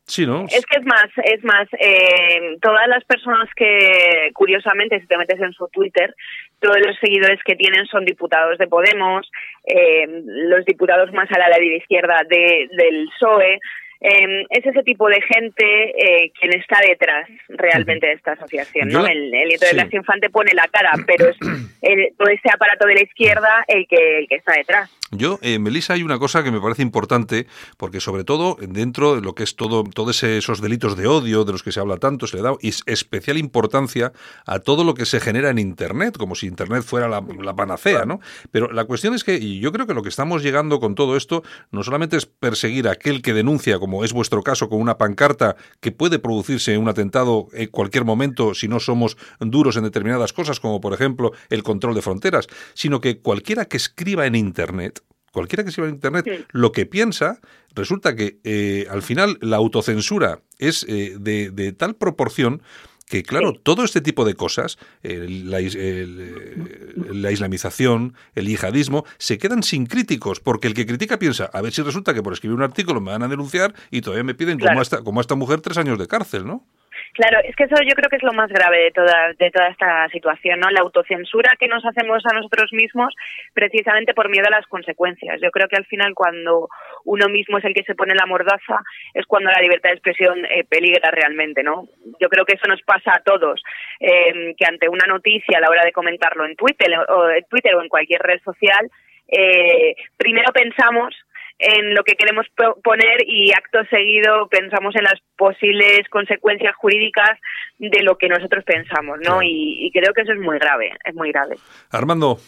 Sí, ¿no? Es que es más, es más, eh, todas las personas que, curiosamente, si te metes en su Twitter, todos los seguidores que tienen son diputados de Podemos, eh, los diputados más a la, la izquierda de, del PSOE, eh, es ese tipo de gente eh, quien está detrás realmente de esta asociación. ¿no? El, el nieto de. Blas Infante pone la cara, pero es el- todo ese aparato de la izquierda el que, el que está detrás. Yo, eh, Melissa, hay una cosa que me parece importante, porque sobre todo dentro de lo que es todo, todos esos delitos de odio de los que se habla tanto, se le da especial importancia a todo lo que se genera en Internet, como si Internet fuera la, la panacea, ¿no? Pero la cuestión es que, y yo creo que lo que estamos llegando con todo esto, no solamente es perseguir a aquel que denuncia, como es vuestro caso, con una pancarta, que puede producirse un atentado en cualquier momento si no somos duros en determinadas cosas, como por ejemplo el control de fronteras, sino que cualquiera que escriba en Internet, cualquiera que escriba en Internet Sí. lo que piensa, resulta que eh, al final la autocensura es eh, de, de tal proporción que, claro, Sí. todo este tipo de cosas, el- la, el, eh, la islamización, el yihadismo, se quedan sin críticos, porque el que critica piensa, a ver si resulta que por escribir un artículo me van a denunciar y todavía me piden, como, a esta, como a esta mujer, tres años de cárcel, ¿no? Claro, es que eso yo creo que es lo más grave de toda, de toda esta situación, ¿no? La autocensura que nos hacemos a nosotros mismos precisamente por miedo a las consecuencias. Yo creo que al final cuando uno mismo es el que se pone la mordaza es cuando la libertad de expresión eh, peligra realmente, ¿no? Yo creo que eso nos pasa a todos, eh, que ante una noticia a la hora de comentarlo en Twitter o, en Twitter o en cualquier red social, eh, primero pensamos en lo que queremos po- poner y acto seguido pensamos en las posibles consecuencias jurídicas de lo que nosotros pensamos, ¿no? Y creo que eso es muy grave, es muy grave. Armando,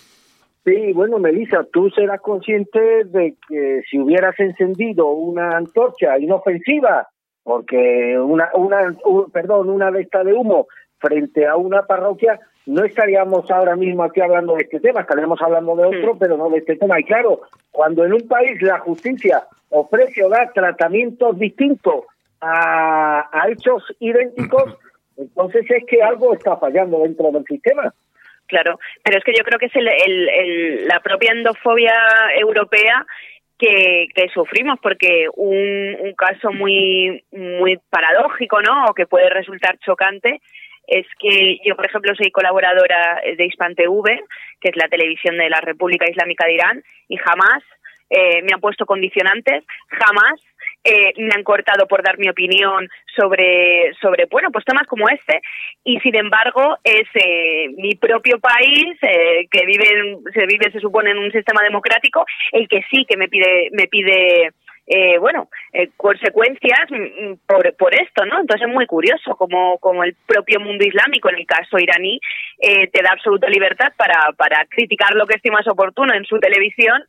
Sí, bueno, Melissa, tú serás consciente de que si hubieras encendido una antorcha inofensiva, porque una, una, un- perdón, una de estas de humo frente a una parroquia, no estaríamos ahora mismo aquí hablando de este tema, estaríamos hablando de otro, pero no de este tema. Y claro, cuando en un país la justicia ofrece o da tratamientos distintos a, a hechos idénticos, entonces es que algo está fallando dentro del sistema. Claro, pero es que yo creo que es el, el- el- la propia endofobia europea que, que sufrimos, porque un, un caso muy, muy paradójico, ¿no? O que puede resultar chocante, es que yo, por ejemplo, soy colaboradora de Hispan TV, que es la televisión de la República Islámica de Irán, y jamás eh, me han puesto condicionantes, jamás eh, me han cortado por dar mi opinión sobre, sobre, bueno, pues temas como este, y sin embargo es eh, mi propio país, eh, que vive, se vive, se supone, en un sistema democrático, el que sí que me pide, me pide eh, bueno, eh, consecuencias mm, mm, por, por esto, ¿no? Entonces es muy curioso como, como el propio mundo islámico, en el caso iraní, eh, te da absoluta libertad para, para criticar lo que estimas oportuno en su televisión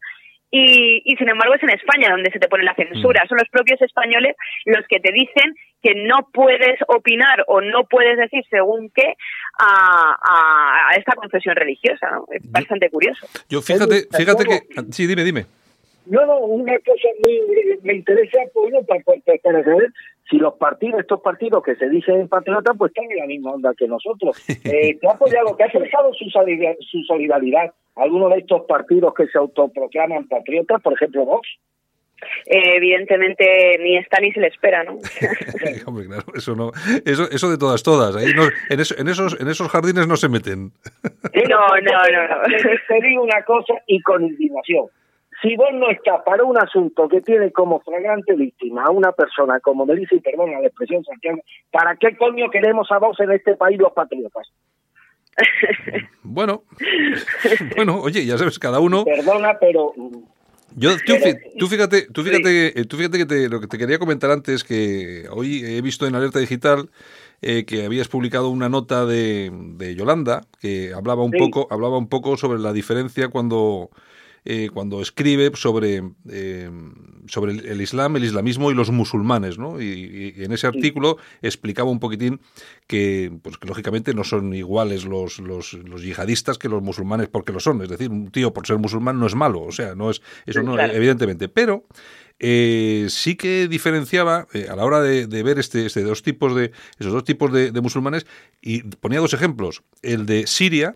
y, y sin embargo es en España donde se te pone la censura. Son los propios españoles los que te dicen que no puedes opinar o no puedes decir según qué a, a- a esta confesión religiosa. ¿no? Es bastante curioso. yo fíjate, fíjate que... Sí, dime, dime. No, no, una cosa muy, me interesa, pues, bueno, para, para- para saber si los partidos, estos partidos que se dicen patriotas, pues están en la misma onda que nosotros. Eh, ¿Te ha apoyado, te ha expresado su solidaridad, su solidaridad alguno de estos partidos que se autoproclaman patriotas, por ejemplo Vox? Eh, evidentemente ni está ni se le espera, ¿no? Hombre, claro, eso no, eso, eso de todas, todas. Ahí no- en, eso- en esos, en esos jardines no se meten. No, no, no, no. Te, te digo una cosa y con indignación. Si vos no estás para un asunto que tiene como flagrante víctima a una persona, como me dice, y perdona la expresión Santiago, ¿para qué coño queremos a vos en este país los patriotas? Bueno, bueno, oye, ya sabes, cada uno. Perdona, pero Yo, tú, fíjate, tú fíjate, tú fíjate que te- lo que te quería comentar antes que hoy he visto en Alerta Digital eh, que habías publicado una nota de, de Yolanda que hablaba un Sí. poco, hablaba un poco sobre la diferencia cuando eh, cuando escribe sobre eh, sobre el, el Islam, el islamismo y los musulmanes, ¿no? Y, y en ese artículo explicaba un poquitín que, pues, que lógicamente no son iguales los, los, los yihadistas que los musulmanes porque lo son. Es decir, un tío por ser musulmán no es malo, o sea, no es eso no Claro. evidentemente, pero eh, sí que diferenciaba eh, a la hora de, de ver este, este dos tipos de esos dos tipos de, de musulmanes y ponía dos ejemplos, el de Siria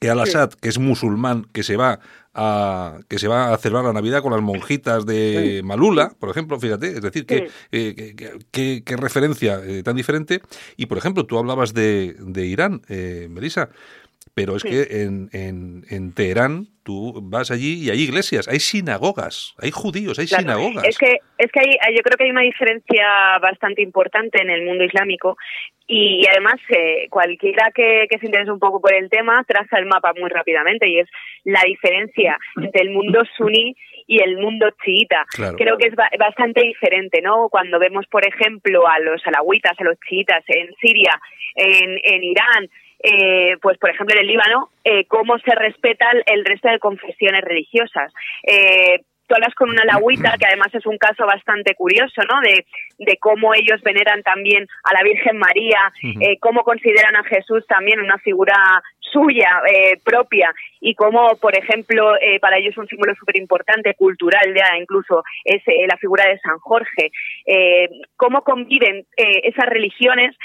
que Al-Assad, que es musulmán, que se va a que se va a celebrar la Navidad con las monjitas de Malula, por ejemplo, fíjate, es decir, que, eh, que, que- que- referencia eh, tan diferente. Y, por ejemplo, tú hablabas de, de Irán, eh, Melissa, pero es que en, en, en Teherán tú vas allí y hay iglesias, hay sinagogas, hay judíos, hay Claro, sinagogas. Es que, es que hay, yo creo que hay una diferencia bastante importante en el mundo islámico y, y además eh, cualquiera que, que se interese un poco por el tema traza el mapa muy rápidamente y es la diferencia entre el mundo suní y el mundo chiita. Claro. Creo que es ba- bastante diferente, ¿no? Cuando vemos, por ejemplo, a los alawitas, a los chiitas en Siria, en, en Irán, eh, pues por ejemplo en el Líbano, eh, cómo se respeta el, resto de confesiones religiosas. Eh, tú hablas con una alawita, que además es un caso bastante curioso, ¿no? De, de cómo ellos veneran también a la Virgen María, eh, cómo consideran a Jesús también una figura suya, eh, propia, y cómo, por ejemplo, eh, para ellos un símbolo súper importante, cultural ya incluso, es eh, la figura de San Jorge. Cómo conviven eh, esas religiones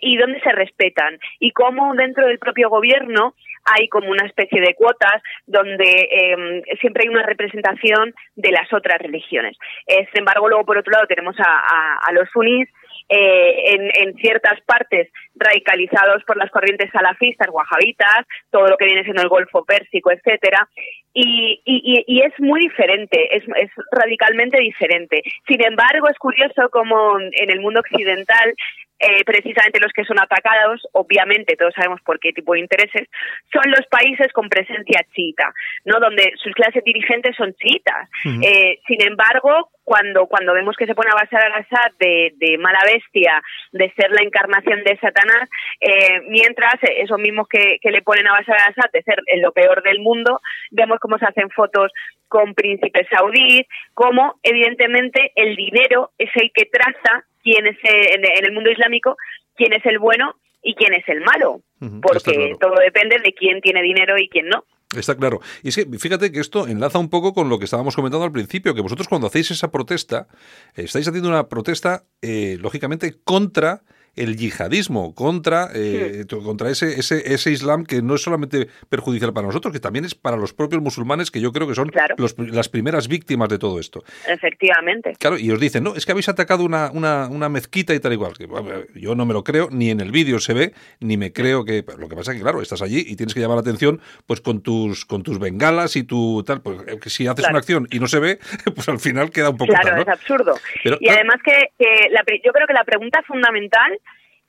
y dónde se respetan, y cómo dentro del propio gobierno hay como una especie de cuotas donde eh, siempre hay una representación de las otras religiones. Eh, sin embargo, luego por otro lado tenemos a, los sunís eh, en, ciertas partes radicalizados por las corrientes salafistas, wahabitas, todo lo que viene siendo el Golfo Pérsico, etcétera, y es muy diferente, es, es radicalmente diferente. Sin embargo, es curioso como en el mundo occidental eh, precisamente los que son atacados, obviamente todos sabemos por qué tipo de intereses, son los países con presencia chiita, ¿no? Donde sus clases dirigentes son chiitas. Eh, sin embargo, cuando, cuando vemos que se pone a basar al Assad de, de mala bestia, de ser la encarnación de Satanás, eh, mientras eh, esos mismos que, que le ponen a basar al Assad de ser lo peor del mundo, vemos cómo se hacen fotos con príncipes saudíes, cómo evidentemente el dinero es el que traza quién es eh, en, el mundo islámico quién es el bueno y quién es el malo, porque claro. todo depende de quién tiene dinero y quién no. Está claro. Y es que fíjate que esto enlaza un poco con lo que estábamos comentando al principio, que vosotros cuando hacéis esa protesta, eh, estáis haciendo una protesta, eh, lógicamente, contra el yihadismo, contra, eh, contra ese, ese, ese Islam que no es solamente perjudicial para nosotros, que también es para los propios musulmanes, que yo creo que son Claro. los las primeras víctimas de todo esto. Efectivamente. Claro, y os dicen, no, es que habéis atacado una, una, una mezquita y tal igual. Que, yo no me lo creo, ni en el vídeo se ve, ni me creo que. Lo que pasa es que, claro, estás allí y tienes que llamar la atención pues con tus, con tus bengalas y tu tal. Pues eh, si haces Claro. una acción y no se ve, pues al final queda un poco Claro, tal, ¿no? es absurdo. Pero, y además que, que la yo creo que la pregunta fundamental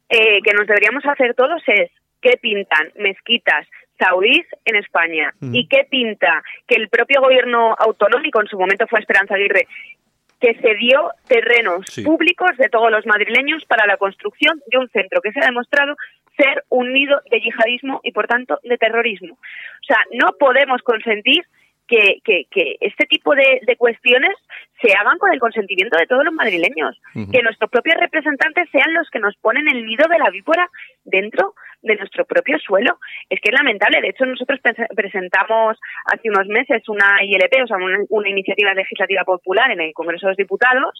eh, que nos deberíamos hacer todos es ¿qué pintan mezquitas saudíes en España? Mm. ¿Y qué pinta que el propio gobierno autonómico, en su momento fue Esperanza Aguirre, que cedió terrenos Sí. públicos de todos los madrileños para la construcción de un centro que se ha demostrado ser un nido de yihadismo y, por tanto, de terrorismo. O sea, no podemos consentir que, que, que este tipo de, de cuestiones se hagan con el consentimiento de todos los madrileños, que nuestros propios representantes sean los que nos ponen el nido de la víbora dentro de nuestro propio suelo. Es que es lamentable. De hecho, nosotros pres- presentamos hace unos meses una ILP, o sea, una, una iniciativa legislativa popular en el Congreso de los Diputados,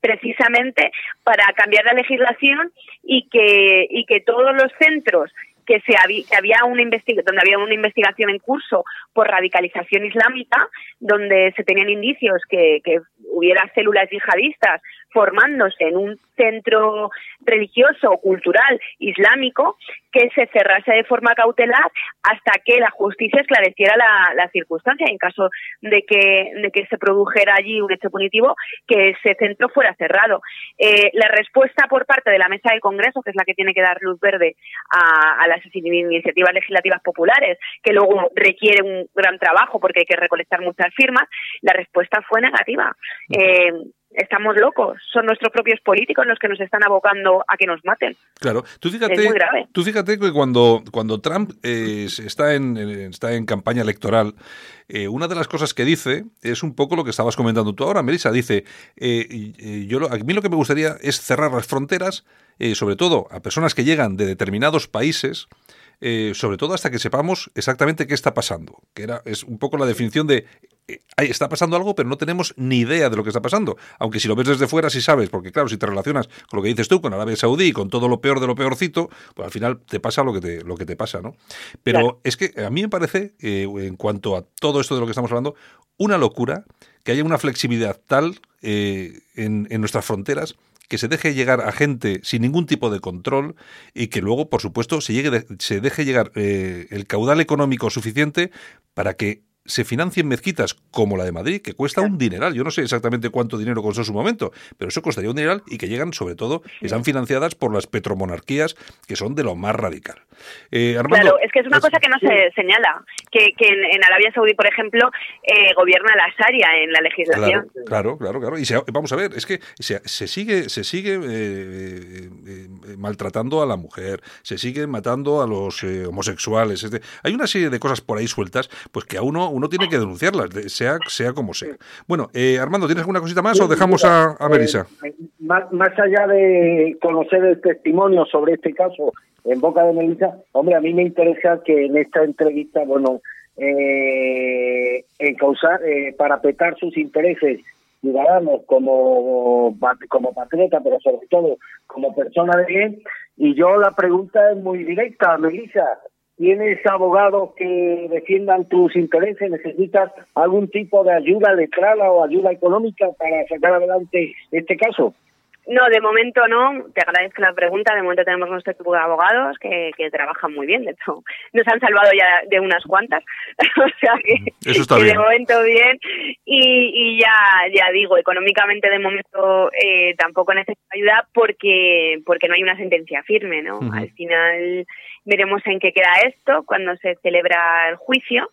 precisamente para cambiar la legislación y que, y que todos los centros que se había, había una donde había una investigación en curso por radicalización islámica, donde se tenían indicios que, que hubiera células yihadistas formándose en un centro religioso o cultural islámico, que se cerrase de forma cautelar hasta que la justicia esclareciera la, la circunstancia. En caso de que, de que se produjera allí un hecho punitivo, que ese centro fuera cerrado. Eh, la respuesta por parte de la mesa del Congreso, que es la que tiene que dar luz verde a, a las iniciativas legislativas populares, que luego requiere un gran trabajo porque hay que recolectar muchas firmas, la respuesta fue negativa. Eh, estamos locos, son nuestros propios políticos los que nos están abocando a que nos maten. Claro, tú fíjate, Es muy grave. tú fíjate que cuando, cuando Trump eh, está, en, está en campaña electoral, eh, una de las cosas que dice es un poco lo que estabas comentando tú ahora, Melissa. Dice, eh, y yo a mí lo que me gustaría es cerrar las fronteras, eh, sobre todo a personas que llegan de determinados países, eh, sobre todo hasta que sepamos exactamente qué está pasando. Que era, es un poco la definición de eh, ahí está pasando algo, pero no tenemos ni idea de lo que está pasando. Aunque si lo ves desde fuera, sí sabes, porque claro, si te relacionas con lo que dices tú, con Arabia Saudí, con todo lo peor de lo peorcito, pues al final te pasa lo que te, lo que te pasa, ¿no? Pero Claro. es que a mí me parece, eh, en cuanto a todo esto de lo que estamos hablando, una locura que haya una flexibilidad tal eh, en, en nuestras fronteras que se deje llegar a gente sin ningún tipo de control y que luego, por supuesto, se, llegue se deje llegar eh, el caudal económico suficiente para que se financien mezquitas como la de Madrid, que cuesta un dineral. Yo no sé exactamente cuánto dinero costó en su momento, pero eso costaría un dineral y que llegan, sobre todo, están financiadas por las petromonarquías, que son de lo más radical. Eh, Armando, Claro, es que es una es- cosa que no se señala, que, que en, en Arabia Saudí, por ejemplo, eh, gobierna la Sharia en la legislación. Claro, claro, claro, claro. Y se- vamos a ver, es que se, se sigue, se sigue eh, maltratando a la mujer, se sigue matando a los eh, homosexuales. hay una serie de cosas por ahí sueltas, pues que a uno uno tiene que denunciarlas, de- sea sea como sea. Bueno, eh, Armando, ¿tienes alguna cosita más o dejamos a, a Melissa? Eh, más, más allá de conocer el testimonio sobre este caso en boca de Melissa, hombre, a mí me interesa que en esta entrevista, bueno, eh, encauzar, eh, para petar sus intereses ciudadanos como, como patriota, pero sobre todo como persona de bien. Y yo la pregunta es muy directa, Melissa. ¿Tienes abogados que defiendan tus intereses? ¿Necesitas algún tipo de ayuda letrada o ayuda económica para sacar adelante este caso? No, de momento no. Te agradezco la pregunta. De momento tenemos nuestro equipo de abogados que, que trabajan muy bien. De hecho, nos han salvado ya de unas cuantas. o sea que, Eso está que bien. de momento bien. Y, y ya, ya digo, económicamente de momento eh, tampoco necesito ayuda porque, porque no hay una sentencia firme, ¿no? Al final veremos en qué queda esto cuando se celebra el juicio.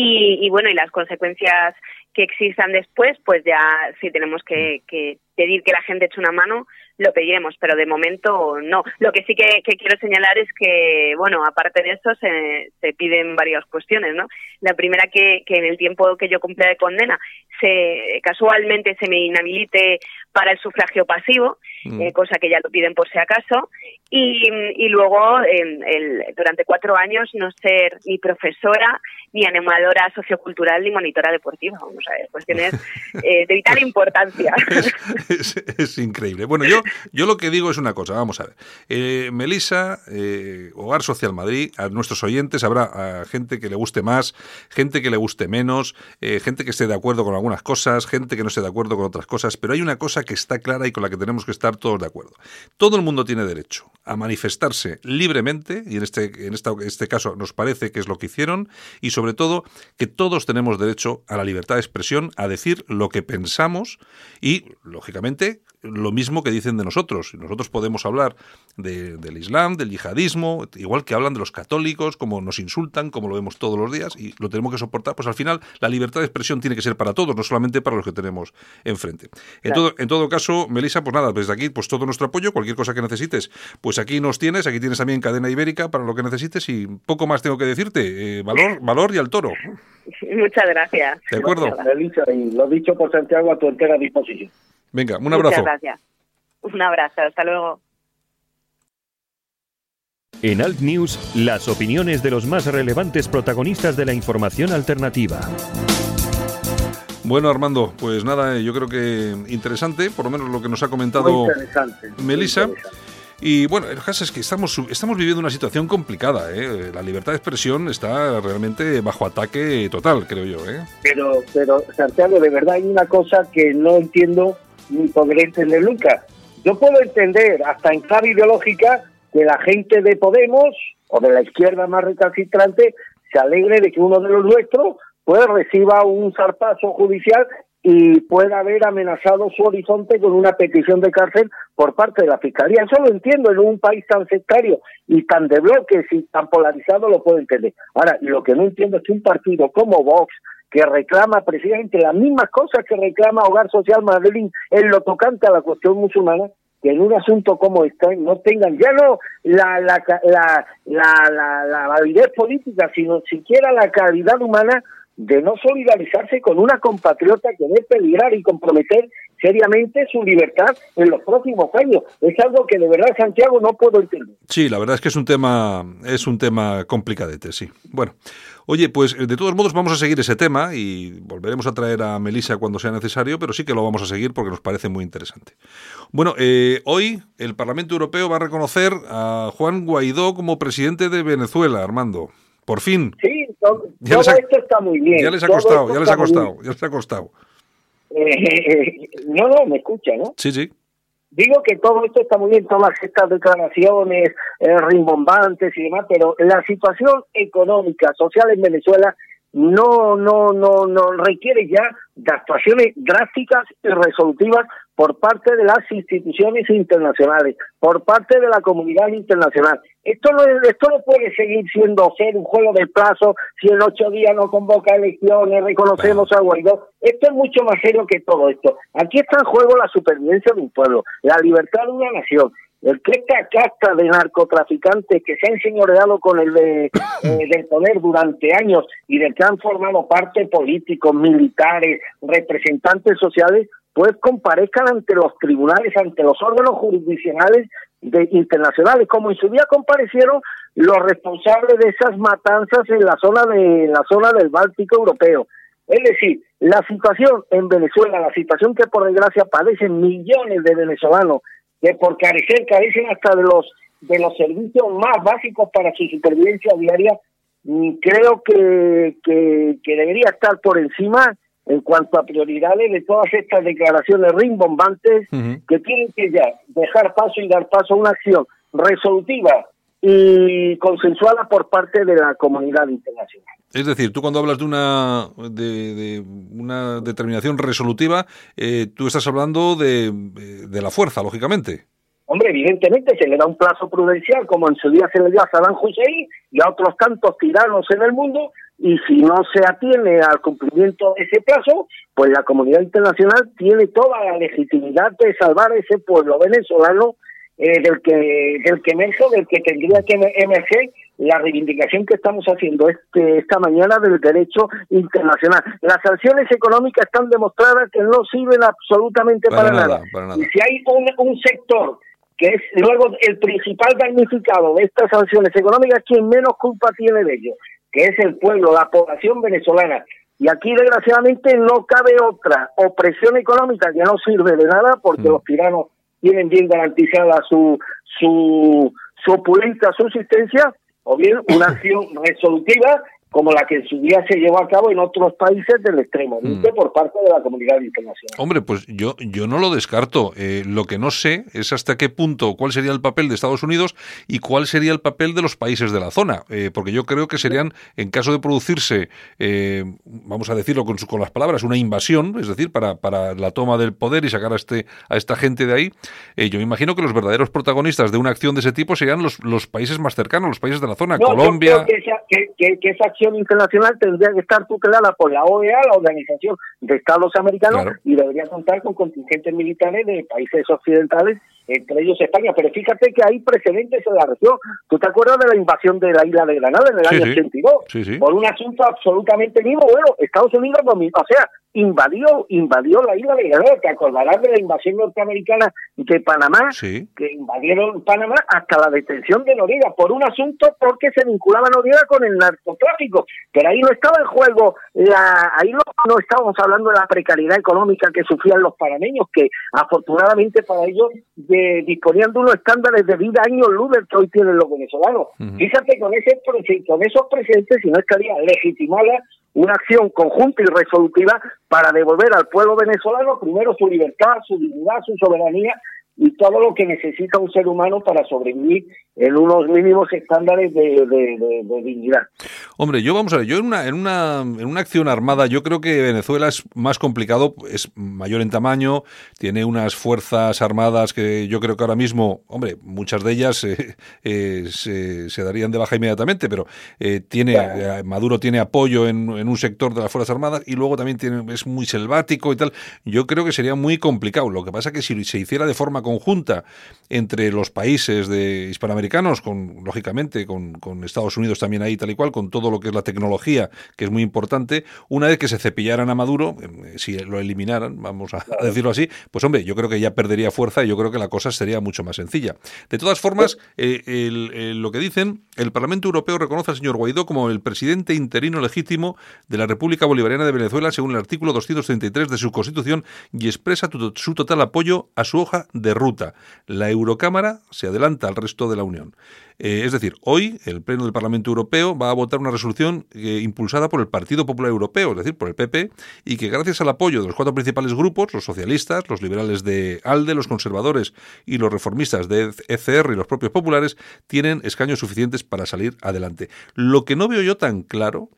Y, y bueno, y las consecuencias que existan después, pues ya si tenemos que, que pedir que la gente eche una mano, lo pediremos, pero de momento no. Lo que sí que, que quiero señalar es que, bueno, aparte de eso, se, se piden varias cuestiones, ¿no? La primera, que, que en el tiempo que yo cumplía de condena, se casualmente se me inhabilite para el sufragio pasivo, Mm. eh, cosa que ya lo piden por si acaso, y, y luego el- durante cuatro años no ser ni profesora, ni animadora sociocultural, ni monitora deportiva. Vamos a ver, cuestiones eh, de vital importancia. es, es increíble. Bueno, yo, yo lo que digo es una cosa, vamos a ver. Eh, Melisa, eh, Hogar Social Madrid, a nuestros oyentes habrá gente que le guste más, gente que le guste menos, eh, gente que esté de acuerdo con algunas cosas, gente que no esté de acuerdo con otras cosas, pero hay una cosa que está clara y con la que tenemos que estar todos de acuerdo. Todo el mundo tiene derecho a manifestarse libremente, y en este, en esta- este caso nos parece que es lo que hicieron, y sobre todo que todos tenemos derecho a la libertad de expresión, a decir lo que pensamos y, lógicamente, lo mismo que dicen de nosotros. Nosotros podemos hablar de- del Islam, del yihadismo, igual que hablan de los católicos, como nos insultan, como lo vemos todos los días, y lo tenemos que soportar. Pues al final, la libertad de expresión tiene que ser para todos, no solamente para los que tenemos enfrente. En, todo, en todo caso, Melissa, pues nada, desde aquí, pues todo nuestro apoyo, cualquier cosa que necesites, pues aquí nos tienes, aquí tienes también cadena ibérica para lo que necesites y poco más tengo que decirte. Eh, valor, valor y al toro. Muchas gracias. ¿De acuerdo? Melissa, y lo dicho por Santiago a tu entera disposición. Venga, un Muchas abrazo. gracias. Un abrazo. Hasta luego. En Alt News, las opiniones de los más relevantes protagonistas de la información alternativa. Bueno, Armando, pues nada, eh, yo creo que interesante, por lo menos lo que nos ha comentado Melissa. Y bueno, el caso es que estamos, estamos viviendo una situación complicada. ¿eh? La libertad de expresión está realmente bajo ataque total, creo yo. ¿eh? Pero, pero Santiago, de verdad hay una cosa que no entiendo ni podré entender nunca. Yo puedo entender, hasta en clave ideológica, que la gente de Podemos o de la izquierda más recalcitrante se alegre de que uno de los nuestros pues reciba un zarpazo judicial y pueda haber amenazado su horizonte con una petición de cárcel por parte de la Fiscalía. Eso lo entiendo, en un país tan sectario y tan de bloques y tan polarizado lo puedo entender. Ahora, lo que no entiendo es que un partido como Vox, que reclama precisamente las mismas cosas que reclama Hogar Social Madrid en lo tocante a la cuestión musulmana, que en un asunto como este no tengan ya no la la la la, la, validez política, sino siquiera la calidad humana de no solidarizarse con una compatriota que debe peligrar y comprometer seriamente su libertad en los próximos años. Es algo que de verdad, Santiago, no puedo entender. Sí, la verdad es que es un tema, es un tema complicadete, sí. Bueno, oye, pues de todos modos vamos a seguir ese tema y volveremos a traer a Melissa cuando sea necesario, pero sí que lo vamos a seguir porque nos parece muy interesante. Bueno, eh, hoy el Parlamento Europeo va a reconocer a Juan Guaidó como presidente de Venezuela, Armando. Por fin. Sí, todo, Ya todo les ha- esto está muy bien. Ya les ha todo costado, ya les ha costado, ya les ha costado. Eh, no, no, me escucha, ¿no? Sí, sí. Digo que todo esto está muy bien, todas estas declaraciones eh, rimbombantes y demás, pero la situación económica, social en Venezuela no, no, no, no requiere ya de actuaciones drásticas y resolutivas por parte de las instituciones internacionales, por parte de la comunidad internacional. Esto no, es- esto no puede seguir siendo ser un juego de plazo si en ocho días no convoca elecciones, reconocemos a Guaidó. Esto es mucho más serio que todo esto. Aquí está en juego la supervivencia de un pueblo, la libertad de una nación. El que esta casta de narcotraficantes que se ha enseñoreado con el de, eh, del poder durante años y del que han formado parte políticos, militares, representantes sociales, pues comparezcan ante los tribunales, ante los órganos jurisdiccionales de, internacionales, como en su día comparecieron los responsables de esas matanzas en la zona de en la zona del Báltico europeo. Es decir, la situación en Venezuela, la situación que por desgracia padecen millones de venezolanos, que por carecer carecen hasta de los de los servicios más básicos para su supervivencia diaria, creo que, que, que debería estar por encima en cuanto a prioridades de todas estas declaraciones rimbombantes que tienen que ya dejar paso y dar paso a una acción resolutiva y consensuada por parte de la comunidad internacional. Es decir, tú cuando hablas de una de, de una determinación resolutiva, eh, tú estás hablando de, de la fuerza, lógicamente. Hombre, evidentemente se le da un plazo prudencial, como en su día se le dio a Saddam Hussein y a otros tantos tiranos en el mundo, y si no se atiene al cumplimiento de ese plazo, pues la comunidad internacional tiene toda la legitimidad de salvar a ese pueblo venezolano eh, del que del que emerge, del que tendría que emer- emerger la reivindicación que estamos haciendo este, esta mañana del derecho internacional. Las sanciones económicas están demostradas que no sirven absolutamente Para para, nada, nada. para nada. Y si hay un, un sector que es luego el principal damnificado de estas sanciones económicas, quien menos culpa tiene de ello, que es el pueblo, la población venezolana. Y aquí, desgraciadamente, no cabe otra opresión económica que no sirve de nada porque Mm. los tiranos tienen bien garantizada su, su, su opulenta subsistencia, o bien una acción resolutiva como la que en su día se llevó a cabo en otros países del extremo oriente por parte de la comunidad internacional. Hombre, pues yo, yo no lo descarto. Eh, lo que no sé es hasta qué punto, cuál sería el papel de Estados Unidos y cuál sería el papel de los países de la zona. Eh, porque yo creo que serían, en caso de producirse, eh, vamos a decirlo con, su- con las palabras, una invasión, es decir, para, para la toma del poder y sacar a, este, a esta gente de ahí, eh, yo me imagino que los verdaderos protagonistas de una acción de ese tipo serían los, los países más cercanos, los países de la zona, No, yo Colombia. creo que esa, que, que- que esa internacional tendría que estar tutelada por la OEA, la Organización de Estados Americanos, Claro. y debería contar con contingentes militares de países occidentales, entre ellos España. Pero fíjate que hay precedentes en la región. ¿Tú te acuerdas de la invasión de la isla de Granada en el Sí, año sí. 82? Sí, sí. Por un asunto absolutamente vivo. Bueno, Estados Unidos, o sea, invadió, invadió la isla de Granada. Te acordarás de la invasión norteamericana de Panamá Sí. que invadieron Panamá hasta la detención de Noriega por un asunto porque se vinculaba Noriega con el narcotráfico. Pero ahí no estaba en juego, la, ahí no, no estábamos hablando de la precariedad económica que sufrían los panameños, que afortunadamente para ellos de, disponían de unos estándares de vida años luz que hoy tienen los venezolanos. Fíjate con, ese, con esos presentes, si no estaría legitimada una acción conjunta y resolutiva para devolver al pueblo venezolano primero su libertad, su dignidad, su soberanía y todo lo que necesita un ser humano para sobrevivir en unos mínimos estándares de, de- de- de dignidad. Hombre, yo vamos a ver, yo en una, en una en una acción armada, yo creo que Venezuela es más complicado, es mayor en tamaño, tiene unas fuerzas armadas que yo creo que ahora mismo, hombre, muchas de ellas eh, eh, se, se darían de baja inmediatamente, pero eh, tiene Maduro tiene apoyo en, en un sector de las fuerzas armadas y luego también tiene es muy selvático y tal. Yo creo que sería muy complicado. Lo que pasa que si se hiciera de forma conjunta entre los países de hispanoamericanos, con lógicamente con, con Estados Unidos también ahí tal y cual, con todo lo que es la tecnología, que es muy importante, una vez que se cepillaran a Maduro, eh, si lo eliminaran, vamos a decirlo así, pues hombre, yo creo que ya perdería fuerza y yo creo que la cosa sería mucho más sencilla. De todas formas, eh, el- el- lo que dicen, el Parlamento Europeo reconoce al señor Guaidó como el presidente interino legítimo de la República Bolivariana de Venezuela según el artículo 233 de su Constitución y expresa tu- su total apoyo a su hoja de ruta. La Eurocámara se adelanta al resto de la Unión. Eh, es decir, hoy el Pleno del Parlamento Europeo va a votar una resolución eh, impulsada por el Partido Popular Europeo, es decir, por el PP, y que gracias al apoyo de los cuatro principales grupos, los socialistas, los liberales de ALDE, los conservadores y los reformistas de ECR y los propios populares, tienen escaños suficientes para salir adelante. Lo que no veo yo tan claro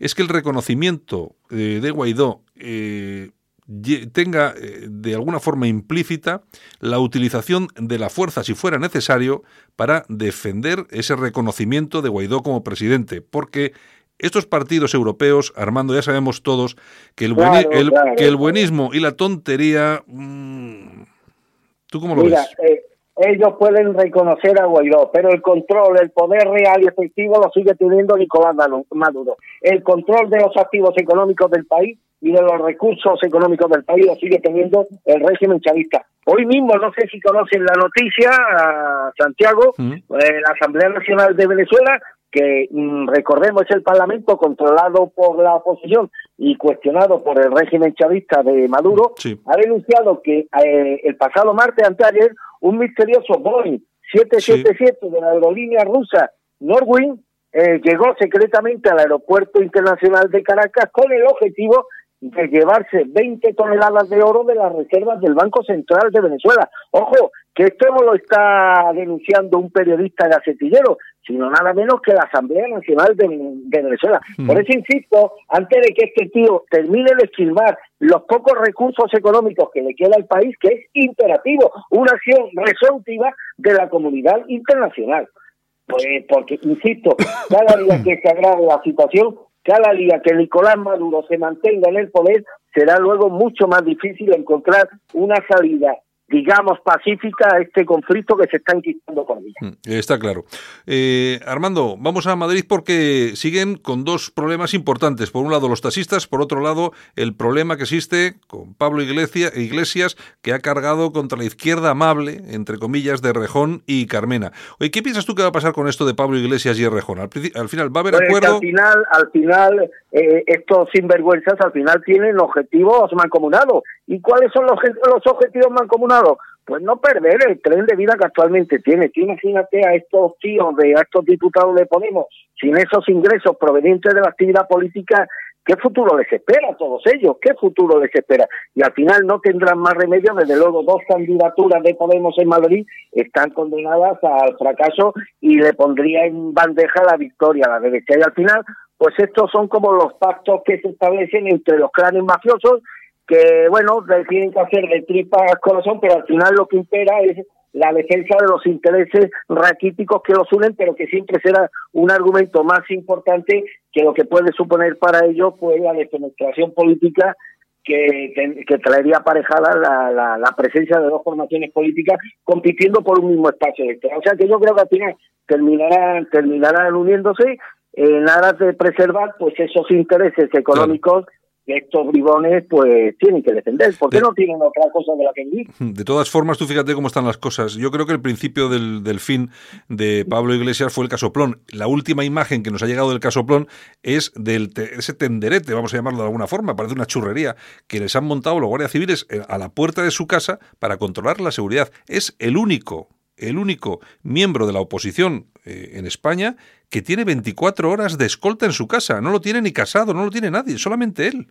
es que el reconocimiento eh, de Guaidó tenga eh, de alguna forma implícita la utilización de la fuerza si fuera necesario para defender ese reconocimiento de Guaidó como presidente, porque estos partidos europeos, Armando, ya sabemos todos que el, claro. que el buenismo y la tontería... mm, ¿Tú cómo lo Mira, ves? eh, ellos pueden reconocer a Guaidó, pero el control, el poder real y efectivo lo sigue teniendo Nicolás Maduro. El control de los activos económicos del país y de los recursos económicos del país lo sigue teniendo el régimen chavista. Hoy mismo, no sé si conocen la noticia, a Santiago, eh, la Asamblea Nacional de Venezuela, que mm, recordemos es el Parlamento controlado por la oposición y cuestionado por el régimen chavista de Maduro, Sí. ha denunciado que eh, el pasado martes, anteayer, un misterioso Boeing 777 de la aerolínea rusa Norwing eh, llegó secretamente al aeropuerto internacional de Caracas con el objetivo de llevarse 20 toneladas de oro de las reservas del Banco Central de Venezuela. Ojo, que esto lo está denunciando un periodista gacetillero, sino nada menos que la Asamblea Nacional de, de Venezuela. Por eso insisto, antes de que este tío termine de esquilmar los pocos recursos económicos que le queda al país, que es imperativo, una acción resolutiva de la comunidad internacional. Pues porque, insisto, cada día que se agrave la situación, cada día que Nicolás Maduro se mantenga en el poder, será luego mucho más difícil encontrar una salida, digamos, pacífica a este conflicto que se está enquistando con ella. Mm, Está claro. Eh, Armando, vamos a Madrid porque siguen con dos problemas importantes. Por un lado, los taxistas, por otro lado, el problema que existe con Pablo Iglesia- Iglesias, que ha cargado contra la izquierda amable, entre comillas, de Rejón y Carmena. Oye, ¿qué piensas tú que va a pasar con esto de Pablo Iglesias y Rejón? Al, final, ¿va a haber Pues acuerdo? al final, al final, eh, estos sinvergüenzas al final tienen objetivos mancomunados. ¿Y cuáles son los, los objetivos mancomunados? Pues no perder el tren de vida que actualmente tiene. Tú imagínate a estos tíos, de, a estos diputados de Podemos, sin esos ingresos provenientes de la actividad política, ¿qué futuro les espera a todos ellos? ¿Qué futuro les espera? Y al final no tendrán más remedio, desde luego dos candidaturas de Podemos en Madrid están condenadas al fracaso y le pondría en bandeja la victoria a la derecha. Y al final, pues estos son como los pactos que se establecen entre los clanes mafiosos que, bueno, le tienen que hacer de tripas corazón, pero al final lo que impera es la defensa de los intereses raquíticos que los unen, pero que siempre será un argumento más importante que lo que puede suponer para ellos pues la despenetración política que, que, que traería aparejada la, la, la presencia de dos formaciones políticas compitiendo por un mismo espacio electoral. O sea que yo creo que al final terminarán, terminarán uniéndose en aras de preservar pues esos intereses económicos estos bribones pues tienen que defender, porque De- no tienen otra cosa de la que vivir. De todas formas, tú fíjate cómo están las cosas. Yo creo que el principio del, del fin de Pablo Iglesias fue el casoplón. La última imagen que nos ha llegado del casoplón es del te- ese tenderete, vamos a llamarlo de alguna forma, parece una churrería, que les han montado los guardias civiles eh, a la puerta de su casa para controlar la seguridad. Es el único, el único miembro de la oposición eh, en España que tiene 24 horas de escolta en su casa. No lo tiene ni casado, no lo tiene nadie, solamente él.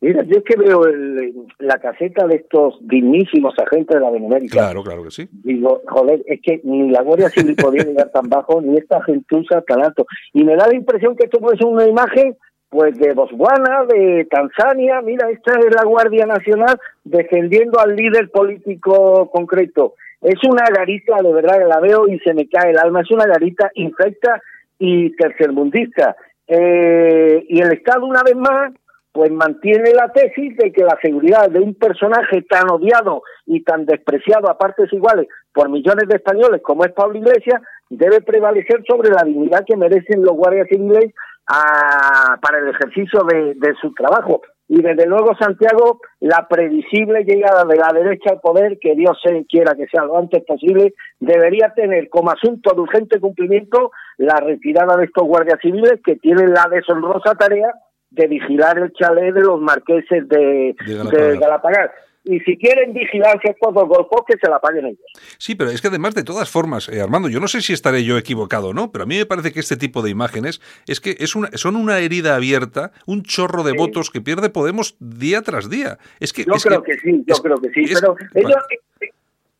Mira, yo es que veo el- la caseta de estos dignísimos agentes de la Benemérita. Claro, claro que sí. Digo, joder, es que ni la Guardia Civil podía llegar tan bajo, ni esta gentuza tan alto. Y me da la impresión que esto puede ser una imagen, pues, de Botswana, de Tanzania. Mira, esta es la Guardia Nacional defendiendo al líder político concreto. Es una garita, de verdad, la veo y se me cae el alma. Es una garita infecta y tercermundista. Eh, y el Estado, una vez más, pues mantiene la tesis de que la seguridad de un personaje tan odiado y tan despreciado a partes iguales por millones de españoles como es Pablo Iglesias debe prevalecer sobre la dignidad que merecen los guardias civiles ah, para el ejercicio de, de su trabajo. Y desde luego, Santiago, la previsible llegada de la derecha al poder, que Dios se quiera que sea lo antes posible, debería tener como asunto de urgente cumplimiento la retirada de estos guardias civiles que tienen la deshonrosa tarea de vigilar el chalet de los marqueses de, De Galapagar. de Galapagar. y si quieren vigilancia estos dos golpes, que se la paguen ellos. Sí, pero es que además de todas formas, eh, Armando, yo no sé si estaré yo equivocado o no, pero a mí me parece que este tipo de imágenes es que es una, son una herida abierta, un chorro de Sí. votos que pierde Podemos día tras día. Es que, Yo es creo que, sí, yo es- creo que sí, es- pero ellos, eh,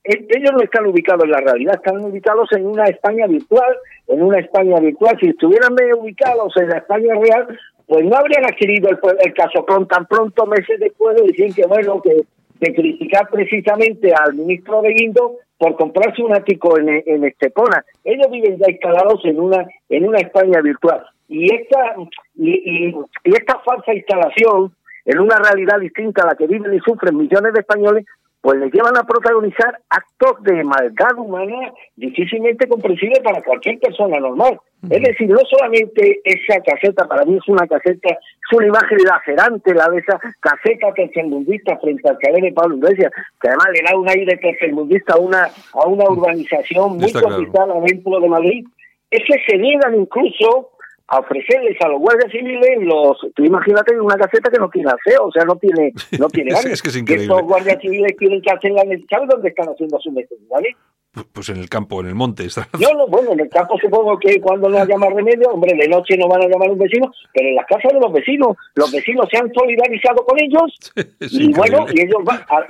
eh, ellos no están ubicados en la realidad, están ubicados en una España virtual, en una España virtual. Si estuvieran ubicados en la España real, pues no habrían adquirido el, el casoplón tan pronto, meses después de decir que, bueno, que de criticar precisamente al ministro de Guindo por comprarse un ático en, en Estepona. Ellos viven ya instalados en una en una España virtual. Y esta y- y esta falsa instalación en una realidad distinta a la que viven y sufren millones de españoles, pues les llevan a protagonizar actos de maldad humana difícilmente comprensible para cualquier persona normal. Es decir, no solamente esa caseta, para mí es una caseta, es una imagen lacerante, la de esa caseta tercermundista frente al caber de Pablo Iglesias, que además le da un aire tercermundista a una, a una urbanización muy claro. complicada dentro de Madrid, es que se niegan incluso a ofrecerles a los guardias civiles los tú imagínate una caseta que no tiene aseo o sea no tiene no tiene Es- es que es increíble. estos guardias civiles tienen que hacer la ¿sabes dónde están haciendo sus necesidades? Pues- Pues en el campo, en el monte. Está... Yo no, bueno, en el campo supongo que cuando no haya más remedio, hombre, de noche no van a llamar a un vecino, pero en las casas de los vecinos, los vecinos se han solidarizado con ellos Es y bueno, increíble. y ellos van a,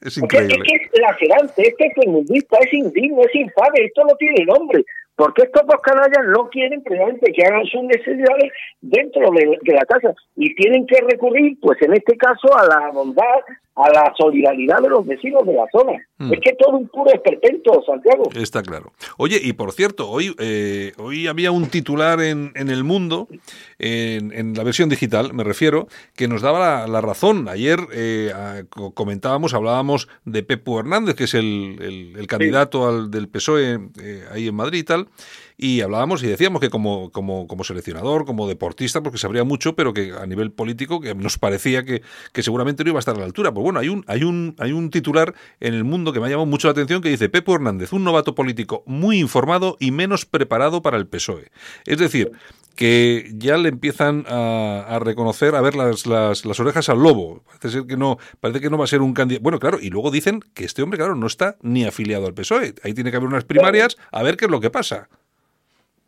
Es porque es increíble. que es lacerante, es tercermundista, es indigno, es infame, esto no tiene nombre. Porque estos dos canallas no quieren precisamente que hagan sus necesidades dentro de, de la casa y tienen que recurrir, pues en este caso, a la bondad, a la solidaridad de los vecinos de la zona. Mm. Es que todo un puro esperpento, Santiago. Está claro. Oye, y por cierto, hoy, eh, hoy había un titular en, en El Mundo, en, en la versión digital, me refiero, que nos daba la, la razón. Ayer eh, comentábamos, hablábamos de Pepu Hernández, que es el, el- el candidato al, del PSOE eh, ahí en Madrid y tal, y hablábamos y decíamos que como, como, como seleccionador, como deportista, porque sabría mucho, pero que a nivel político que nos parecía que, que seguramente no iba a estar a la altura. Pues bueno, hay un, hay un, hay un titular en el mundo que me ha llamado mucho la atención que dice Pepo Hernández, un novato político muy informado y menos preparado para el PSOE. Es decir, que ya le empiezan a, a reconocer, a ver las, las, las orejas al lobo. Parece ser que no, parece que no va a ser un candidato. Bueno, claro, y luego dicen que este hombre, claro, no está ni afiliado al PSOE. Ahí tiene que haber unas primarias a ver qué es lo que pasa.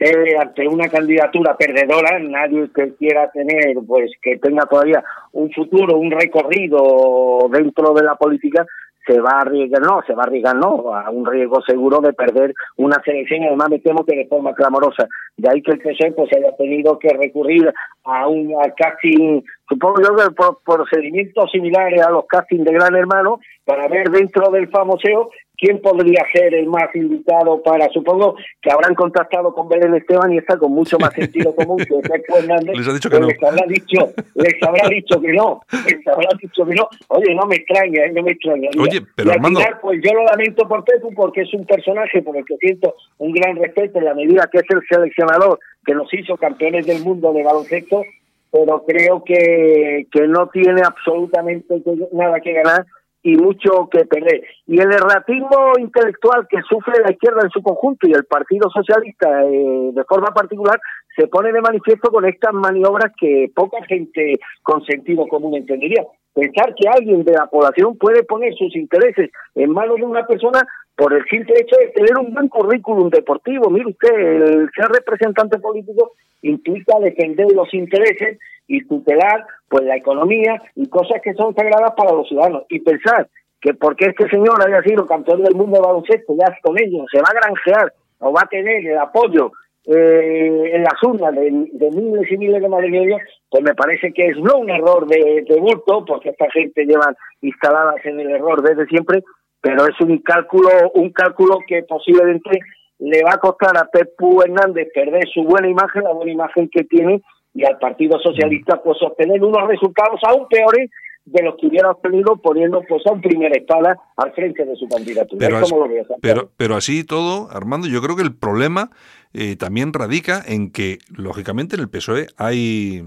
eh, ante una candidatura perdedora, nadie que quiera tener, pues que tenga todavía un futuro, un recorrido dentro de la política, se va a arriesgar, no, se va a arriesgar, no, a un riesgo seguro de perder una selección, y además me temo que de forma clamorosa. De ahí que el PSOE pues haya tenido que recurrir a un casting, supongo yo que procedimientos similares a los castings de Gran Hermano, para ver dentro del famoseo quién podría ser el más invitado para, supongo que habrán contactado con Belén Esteban y está con mucho más sentido común que Pepo Hernández. Les ha dicho que pues no. Les habrá dicho, les habrá dicho que no, les habrá dicho que no. Oye, no me extraña, ¿eh? no me extraña. Oye, pero y al Armando- final, pues yo lo lamento por Pepu porque es un personaje por el que siento un gran respeto en la medida que es el seleccionador que nos hizo campeones del mundo de baloncesto, pero creo que, que no tiene absolutamente nada que ganar y mucho que perder. Y el erratismo intelectual que sufre la izquierda en su conjunto y el Partido Socialista eh, de forma particular se pone de manifiesto con estas maniobras que poca gente con sentido común entendería. Pensar que alguien de la población puede poner sus intereses en manos de una persona por el simple hecho de tener un buen currículum deportivo. Mire usted, el ser representante político implica defender los intereses y tutelar pues la economía y cosas que son sagradas para los ciudadanos. Y pensar que porque este señor haya sido campeón del mundo de baloncesto, ya con ello se va a granjear o va a tener el apoyo eh, en las urnas de, miles y miles de madrileños, pues me parece que es no un error de, de bulto, porque esta gente lleva instaladas en el error desde siempre, pero es un cálculo, un cálculo que posiblemente le va a costar a Pepu Hernández perder su buena imagen, la buena imagen que tiene, y al Partido Socialista pues obtener unos resultados aún peores de los que hubiera obtenido poniendo pues a un primer espada al frente de su candidatura. Pero, Es as- como lo veo, Santiago. pero, pero así todo, Armando, yo creo que el problema eh, también radica en que, lógicamente, en el PSOE hay,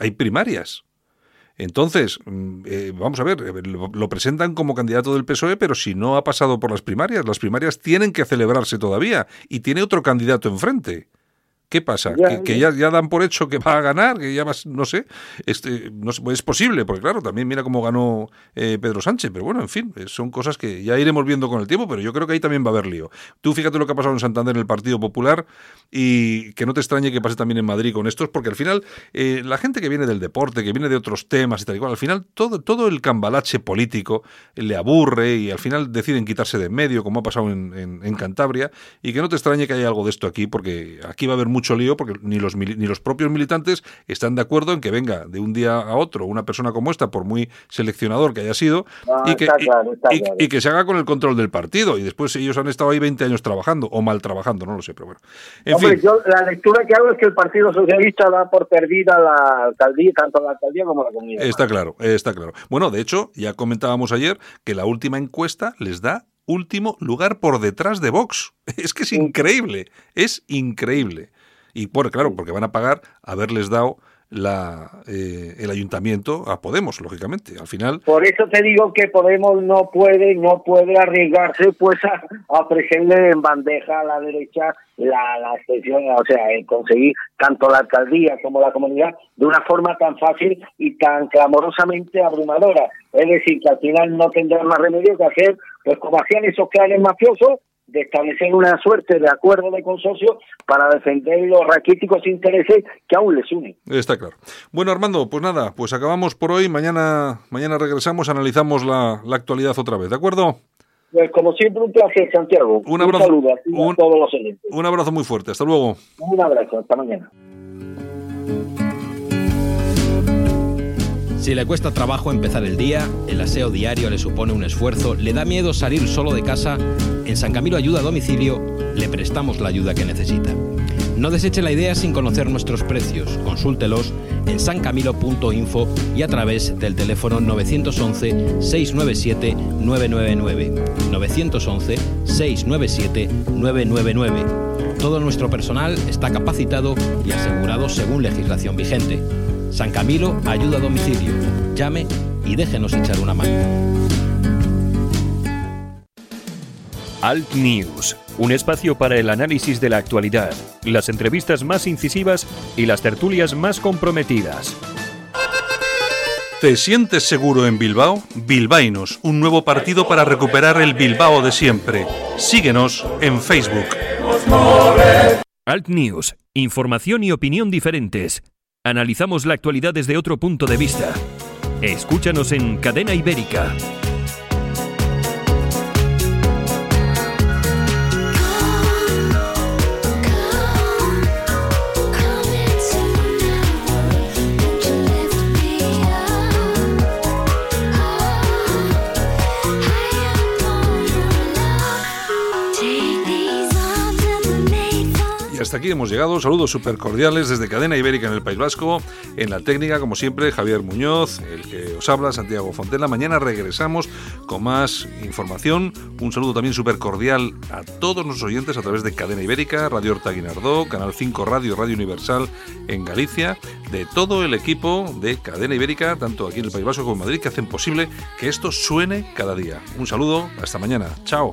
hay primarias. Entonces, mm, eh, vamos a ver, eh, lo, lo presentan como candidato del PSOE, pero si no ha pasado por las primarias, las primarias tienen que celebrarse todavía y tiene otro candidato enfrente. ¿Qué pasa? Ya, ¿Que, que ya, ya dan por hecho que va a ganar? que ya vas, No sé. Este, no sé, es posible, porque claro, también mira cómo ganó eh, Pedro Sánchez. Pero bueno, en fin, eh, son cosas que ya iremos viendo con el tiempo, pero yo creo que ahí también va a haber lío. Tú fíjate lo que ha pasado en Santander en el Partido Popular y que no te extrañe que pase también en Madrid con estos, porque al final eh, la gente que viene del deporte, que viene de otros temas y tal y cual, al final todo, todo el cambalache político le aburre y al final deciden quitarse de en medio, como ha pasado en, en- en Cantabria, y que no te extrañe que haya algo de esto aquí, porque aquí va a haber mucho lío, porque ni los, ni los propios militantes están de acuerdo en que venga de un día a otro una persona como esta, por muy seleccionador que haya sido, Ah, y, que, y- claro, está y- claro. y que se haga con el control del partido, y después ellos han estado ahí 20 años trabajando, o mal trabajando, no lo sé, pero bueno. En Hombre, fin. yo la lectura que hago es que el Partido Socialista da por perdida la alcaldía, tanto la alcaldía como la comunidad. Está claro, está claro. Bueno, de hecho, ya comentábamos ayer que la última encuesta les da último lugar por detrás de Vox. Es que es increíble, es increíble. Y por, claro, porque van a pagar haberles dado la, eh, el ayuntamiento a Podemos, lógicamente. Al final, Por eso te digo que Podemos no puede no puede arriesgarse pues a, a ofrecerle en bandeja a la derecha la, la extensión, o sea, el conseguir tanto la alcaldía como la comunidad de una forma tan fácil y tan clamorosamente abrumadora. Es decir, que al final no tendrán más remedio que hacer, pues como hacían esos clanes mafiosos, de establecer una suerte de acuerdo de consorcio para defender los raquíticos intereses que aún les unen. está claro. Bueno, Armando, pues nada, pues acabamos por hoy. Mañana, mañana regresamos, analizamos la, la actualidad otra vez, ¿de acuerdo? Pues como siempre, un placer, Santiago. Un abrazo. saludo a ti y a Un- todos los oyentes. Un abrazo muy fuerte, hasta luego. Un abrazo, hasta mañana. Si le cuesta trabajo empezar el día, el aseo diario le supone un esfuerzo, le da miedo salir solo de casa, en San Camilo Ayuda a Domicilio le prestamos la ayuda que necesita. No deseche la idea sin conocer nuestros precios. Consúltelos en sancamilo.info y a través del teléfono 911-697-999. 911-697-999. Todo nuestro personal está capacitado y asegurado según legislación vigente. San Camilo ayuda a domicilio. Llame y déjenos echar una mano. Alt News, un espacio para el análisis de la actualidad, las entrevistas más incisivas y las tertulias más comprometidas. ¿Te sientes seguro en Bilbao? Bilbainos, un nuevo partido para recuperar el Bilbao de siempre. Síguenos en Facebook. Alt News, información y opinión diferentes. Analizamos la actualidad desde otro punto de vista. Escúchanos en Cadena Ibérica. Hasta aquí hemos llegado. Saludos súper cordiales desde Cadena Ibérica en el País Vasco. En la técnica, como siempre, Javier Muñoz, el que os habla, Santiago Fontela. Mañana regresamos con más información. Un saludo también súper cordial a todos nuestros oyentes a través de Cadena Ibérica, Radio Horta Guinardó, Canal 5 Radio, Radio Universal en Galicia, de todo el equipo de Cadena Ibérica, tanto aquí en el País Vasco como en Madrid, que hacen posible que esto suene cada día. Un saludo, hasta mañana. Chao.